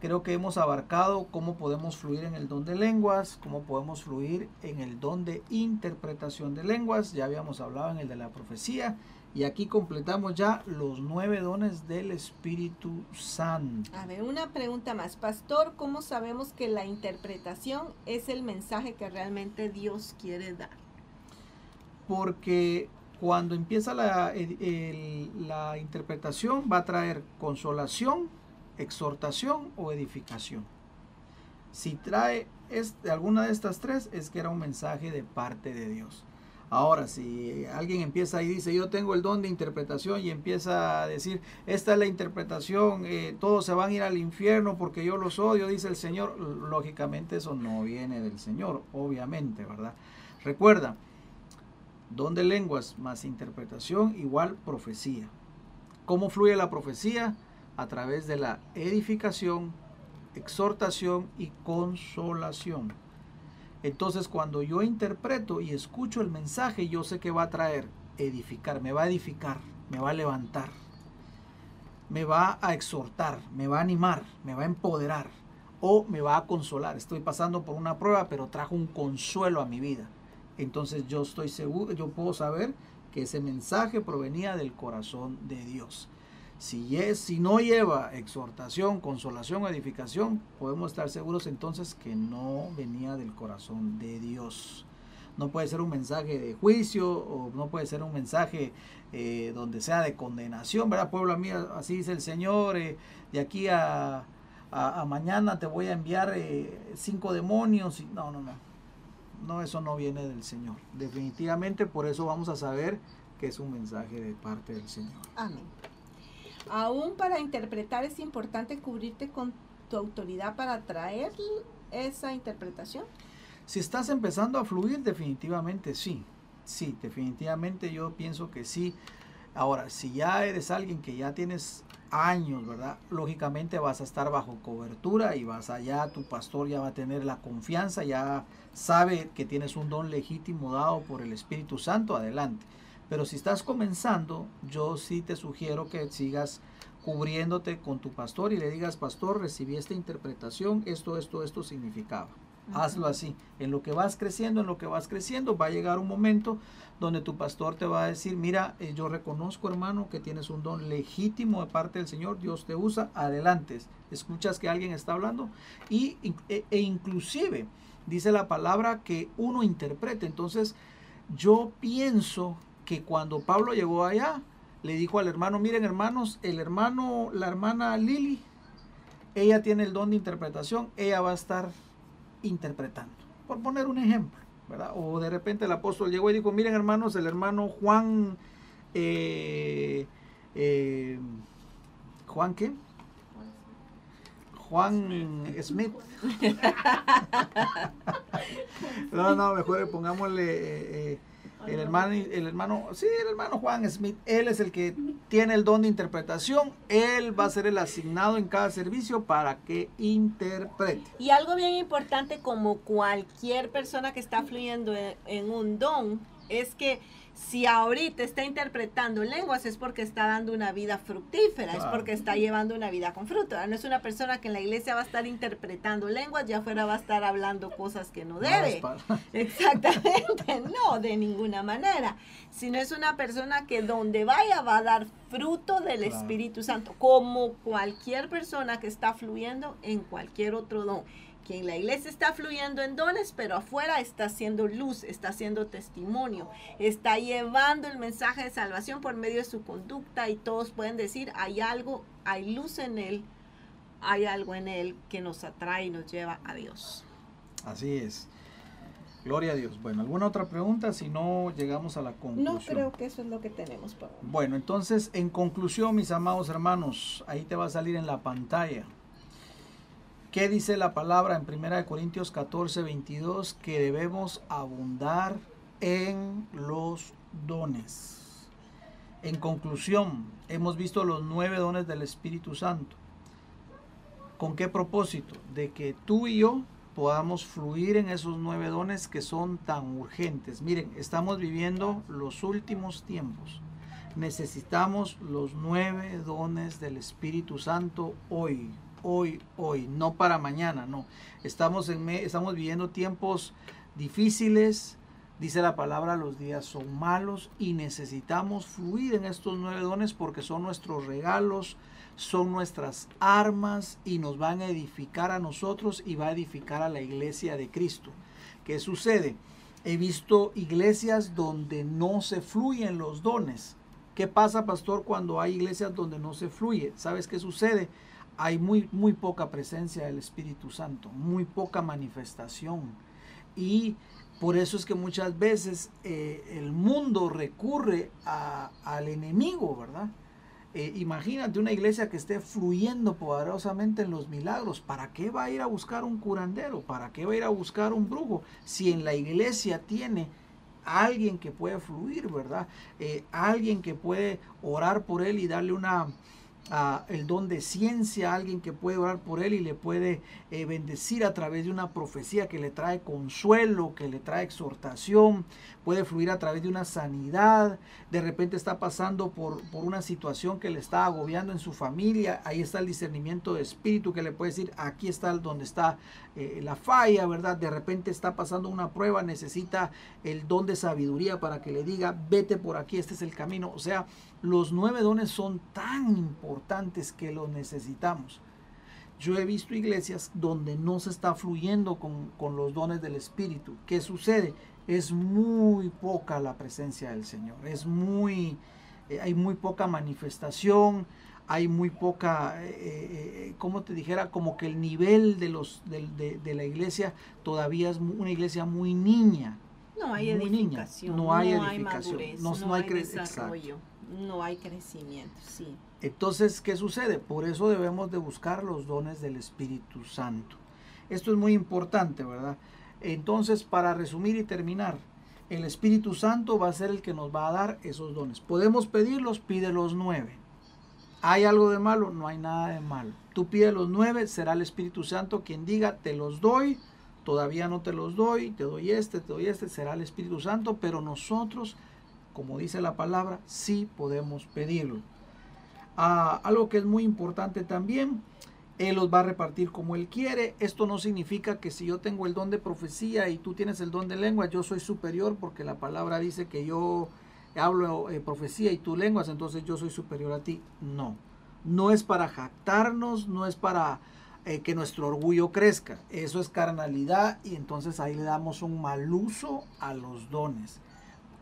creo que hemos abarcado cómo podemos fluir en el don de lenguas, cómo podemos fluir en el don de interpretación de lenguas. Ya habíamos hablado en el de la profecía. Y aquí completamos ya los nueve dones del Espíritu Santo. A ver, una pregunta más. Pastor, ¿cómo sabemos que la interpretación es el mensaje que realmente Dios quiere dar? porque cuando empieza la, la interpretación va a traer consolación, exhortación o edificación. Si trae alguna de estas tres, es que era un mensaje de parte de Dios. Ahora, si alguien empieza y dice, yo tengo el don de interpretación y empieza a decir, esta es la interpretación, eh, todos se van a ir al infierno porque yo los odio, dice el Señor, lógicamente eso no viene del Señor, obviamente, ¿verdad? Recuerda, Don de lenguas más interpretación igual profecía. ¿Cómo fluye la profecía? A través de la edificación, exhortación y consolación. Entonces cuando yo interpreto y escucho el mensaje, yo sé que va a traer edificar, me va a edificar, me va a levantar, me va a exhortar, me va a animar, me va a empoderar o me va a consolar. Estoy pasando por una prueba, pero trajo un consuelo a mi vida entonces yo estoy seguro, yo puedo saber que ese mensaje provenía del corazón de Dios. Si, es, si no lleva exhortación, consolación edificación, podemos estar seguros entonces que no venía del corazón de Dios. No puede ser un mensaje de juicio o no puede ser un mensaje eh, donde sea de condenación, ¿verdad? Pueblo mío, así dice el Señor, eh, de aquí a, mañana te voy a enviar eh, cinco demonios. No, no, no no, eso no viene del Señor. Definitivamente por eso vamos a saber que es un mensaje de parte del Señor. Amén. Aún para interpretar es importante cubrirte con tu autoridad para traer esa interpretación. Si estás empezando a fluir, definitivamente sí. Sí, definitivamente yo pienso que sí. Ahora, si ya eres alguien que ya tienes años, ¿verdad? Lógicamente vas a estar bajo cobertura y vas allá, tu pastor ya va a tener la confianza, ya sabe que tienes un don legítimo dado por el Espíritu Santo, adelante. Pero si estás comenzando, yo sí te sugiero que sigas cubriéndote con tu pastor y le digas, pastor, recibí esta interpretación, esto, esto, esto significaba. Hazlo así. En lo que vas creciendo, en lo que vas creciendo, va a llegar un momento donde tu pastor te va a decir, mira, eh, yo reconozco hermano que tienes un don legítimo de parte del Señor, Dios te usa, adelante. Escuchas que alguien está hablando y, e, e inclusive dice la palabra que uno interprete. Entonces yo pienso que cuando Pablo llegó allá, le dijo al hermano, miren hermanos, el hermano, la hermana Lili, ella tiene el don de interpretación, ella va a estar interpretando. Por poner un ejemplo, ¿verdad? O de repente el apóstol llegó y dijo, miren hermanos, el hermano Juan, eh, eh, Juan qué? Juan Smith. (laughs) no, no, mejor pongámosle eh, eh, el hermano, el hermano, sí, el hermano Juan Smith, él es el que tiene el don de interpretación, él va a ser el asignado en cada servicio para que interprete. Y algo bien importante como cualquier persona que está fluyendo en un don, es que si ahorita está interpretando lenguas es porque está dando una vida fructífera, es porque está llevando una vida con fruto. No es una persona que en la iglesia va a estar interpretando lenguas, ya afuera va a estar hablando cosas que no debe. (laughs) Exactamente, (laughs) no, de ninguna manera. Sino es una persona que donde vaya va a dar fruto del Espíritu Santo, como cualquier persona que está fluyendo en cualquier otro don que en la iglesia está fluyendo en dones, pero afuera está haciendo luz, está haciendo testimonio, está llevando el mensaje de salvación por medio de su conducta y todos pueden decir, hay algo, hay luz en él, hay algo en él que nos atrae y nos lleva a Dios. Así es. Gloria a Dios. Bueno, ¿alguna otra pregunta? Si no, llegamos a la conclusión. No creo que eso es lo que tenemos Bueno, entonces, en conclusión, mis amados hermanos, ahí te va a salir en la pantalla. ¿Qué dice la palabra en 1 Corintios 14, 22? Que debemos abundar en los dones. En conclusión, hemos visto los nueve dones del Espíritu Santo. ¿Con qué propósito? De que tú y yo podamos fluir en esos nueve dones que son tan urgentes. Miren, estamos viviendo los últimos tiempos. Necesitamos los nueve dones del Espíritu Santo hoy, hoy, hoy, no para mañana, no. Estamos, en, estamos viviendo tiempos difíciles, Dice la palabra, los días son malos y necesitamos fluir en estos nueve dones porque son nuestros regalos, son nuestras armas y nos van a edificar a nosotros y va a edificar a la iglesia de Cristo. ¿Qué sucede? He visto iglesias donde no se fluyen los dones. ¿Qué pasa, pastor, cuando hay iglesias donde no se fluye? ¿Sabes qué sucede? Hay muy, muy poca presencia del Espíritu Santo, muy poca manifestación. Y por eso es que muchas veces eh, el mundo recurre al enemigo, ¿verdad? Eh, imagínate una iglesia que esté fluyendo poderosamente en los milagros. ¿Para qué va a ir a buscar un curandero? ¿Para qué va a ir a buscar un brujo? Si en la iglesia tiene alguien que puede fluir, ¿verdad? Eh, alguien que puede orar por él y darle una, el don de ciencia, alguien que puede orar por él y le puede eh, bendecir a través de una profecía que le trae consuelo, que le trae exhortación, puede fluir a través de una sanidad, de repente está pasando por, por una situación que le está agobiando en su familia, ahí está el discernimiento de espíritu que le puede decir, aquí está donde está eh, la falla, ¿verdad? De repente está pasando una prueba, necesita el don de sabiduría para que le diga, vete por aquí, este es el camino, o sea, los nueve dones son tan importantes que los necesitamos. Yo he visto iglesias donde no se está fluyendo con, los dones del Espíritu. ¿Qué sucede? Es muy poca la presencia del Señor. Es muy, eh, hay muy poca manifestación, hay muy poca, eh, eh, como te dijera, como que el nivel de, los, de, la iglesia todavía es una iglesia muy niña. No hay edificación. No hay edificación. no, no, hay, desarrollo no hay crecimiento, sí. Entonces, ¿qué sucede? Por eso debemos de buscar los dones del Espíritu Santo. Esto es muy importante, ¿verdad? Entonces, para resumir y terminar, el Espíritu Santo va a ser el que nos va a dar esos dones. Podemos pedirlos, pide los nueve. ¿Hay algo de malo? No hay nada de malo. Tú pide los nueve, será el Espíritu Santo quien diga, te los doy, todavía no te los doy, te doy este, te doy este, será el Espíritu Santo, pero nosotros como dice la palabra, sí podemos pedirlo. Ah, algo que es muy importante también, Él los va a repartir como Él quiere. Esto no significa que si yo tengo el don de profecía y tú tienes el don de lengua, yo soy superior porque la palabra dice que yo hablo eh, profecía y tú lenguas, entonces yo soy superior a ti. No, no es para jactarnos, no es para eh, que nuestro orgullo crezca. Eso es carnalidad y entonces ahí le damos un mal uso a los dones.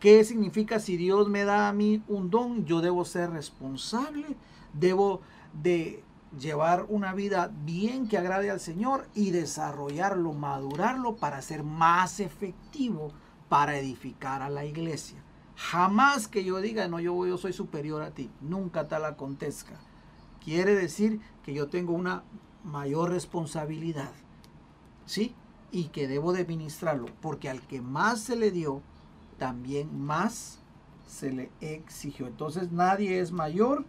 ¿Qué significa si Dios me da a mí un don? Yo debo ser responsable, debo de llevar una vida bien que agrade al Señor y desarrollarlo, madurarlo para ser más efectivo para edificar a la iglesia. Jamás que yo diga, no, yo, yo soy superior a ti. Nunca tal acontezca. Quiere decir que yo tengo una mayor responsabilidad. ¿Sí? Y que debo de ministrarlo. Porque al que más se le dio, también más se le exigió. Entonces nadie es mayor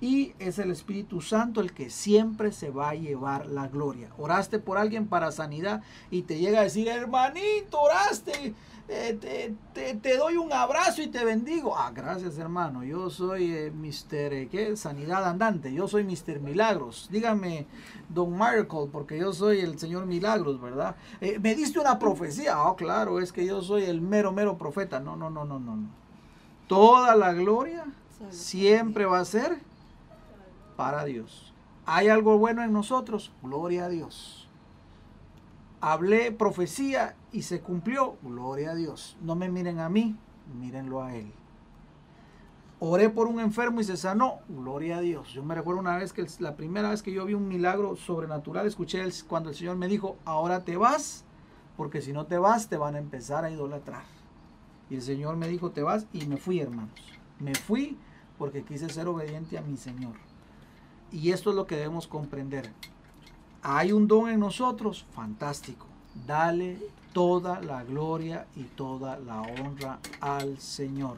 y es el Espíritu Santo el que siempre se va a llevar la gloria. Oraste por alguien para sanidad y te llega a decir, hermanito, oraste, eh, te, doy un abrazo y te bendigo. Ah, gracias hermano, yo soy eh, Mr. Eh, ¿qué? Sanidad andante, yo soy Mr. Milagros. Dígame, Don Miracle, porque yo soy el Señor Milagros, ¿verdad? me diste una profecía. Oh, claro, es que yo soy el mero, mero profeta. No, no, no, no, no. Toda la gloria siempre va a ser para Dios. ¿Hay algo bueno en nosotros? Gloria a Dios hablé profecía y se cumplió, gloria a Dios. No me miren a mí, mírenlo a Él. Oré por un enfermo y se sanó, gloria a Dios. Yo me recuerdo una vez que la primera vez que yo vi un milagro sobrenatural, escuché cuando el Señor me dijo, ahora te vas, porque si no te vas te van a empezar a idolatrar. Y el Señor me dijo, te vas y me fui, hermanos. Me fui porque quise ser obediente a mi Señor. Y esto es lo que debemos comprender. Hay un don en nosotros, fantástico. Dale toda la gloria y toda la honra al Señor.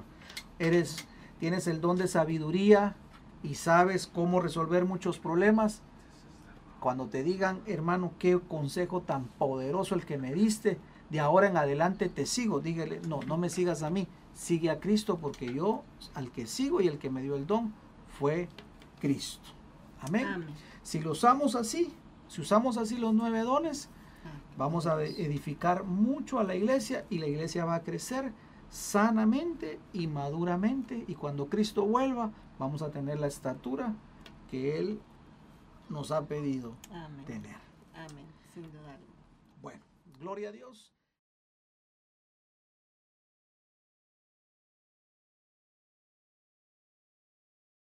Eres tienes el don de sabiduría y sabes cómo resolver muchos problemas. Cuando te digan, hermano, qué consejo tan poderoso el que me diste, de ahora en adelante te sigo. Dígale, no, no me sigas a mí, sigue a Cristo porque yo al que sigo y el que me dio el don fue Cristo. Amén. Si lo usamos así, si usamos así los nueve dones, vamos a edificar mucho a la iglesia y la iglesia va a crecer sanamente y maduramente y cuando Cristo vuelva vamos a tener la estatura que Él nos ha pedido tener. Amén, sin duda. Bueno, gloria a Dios.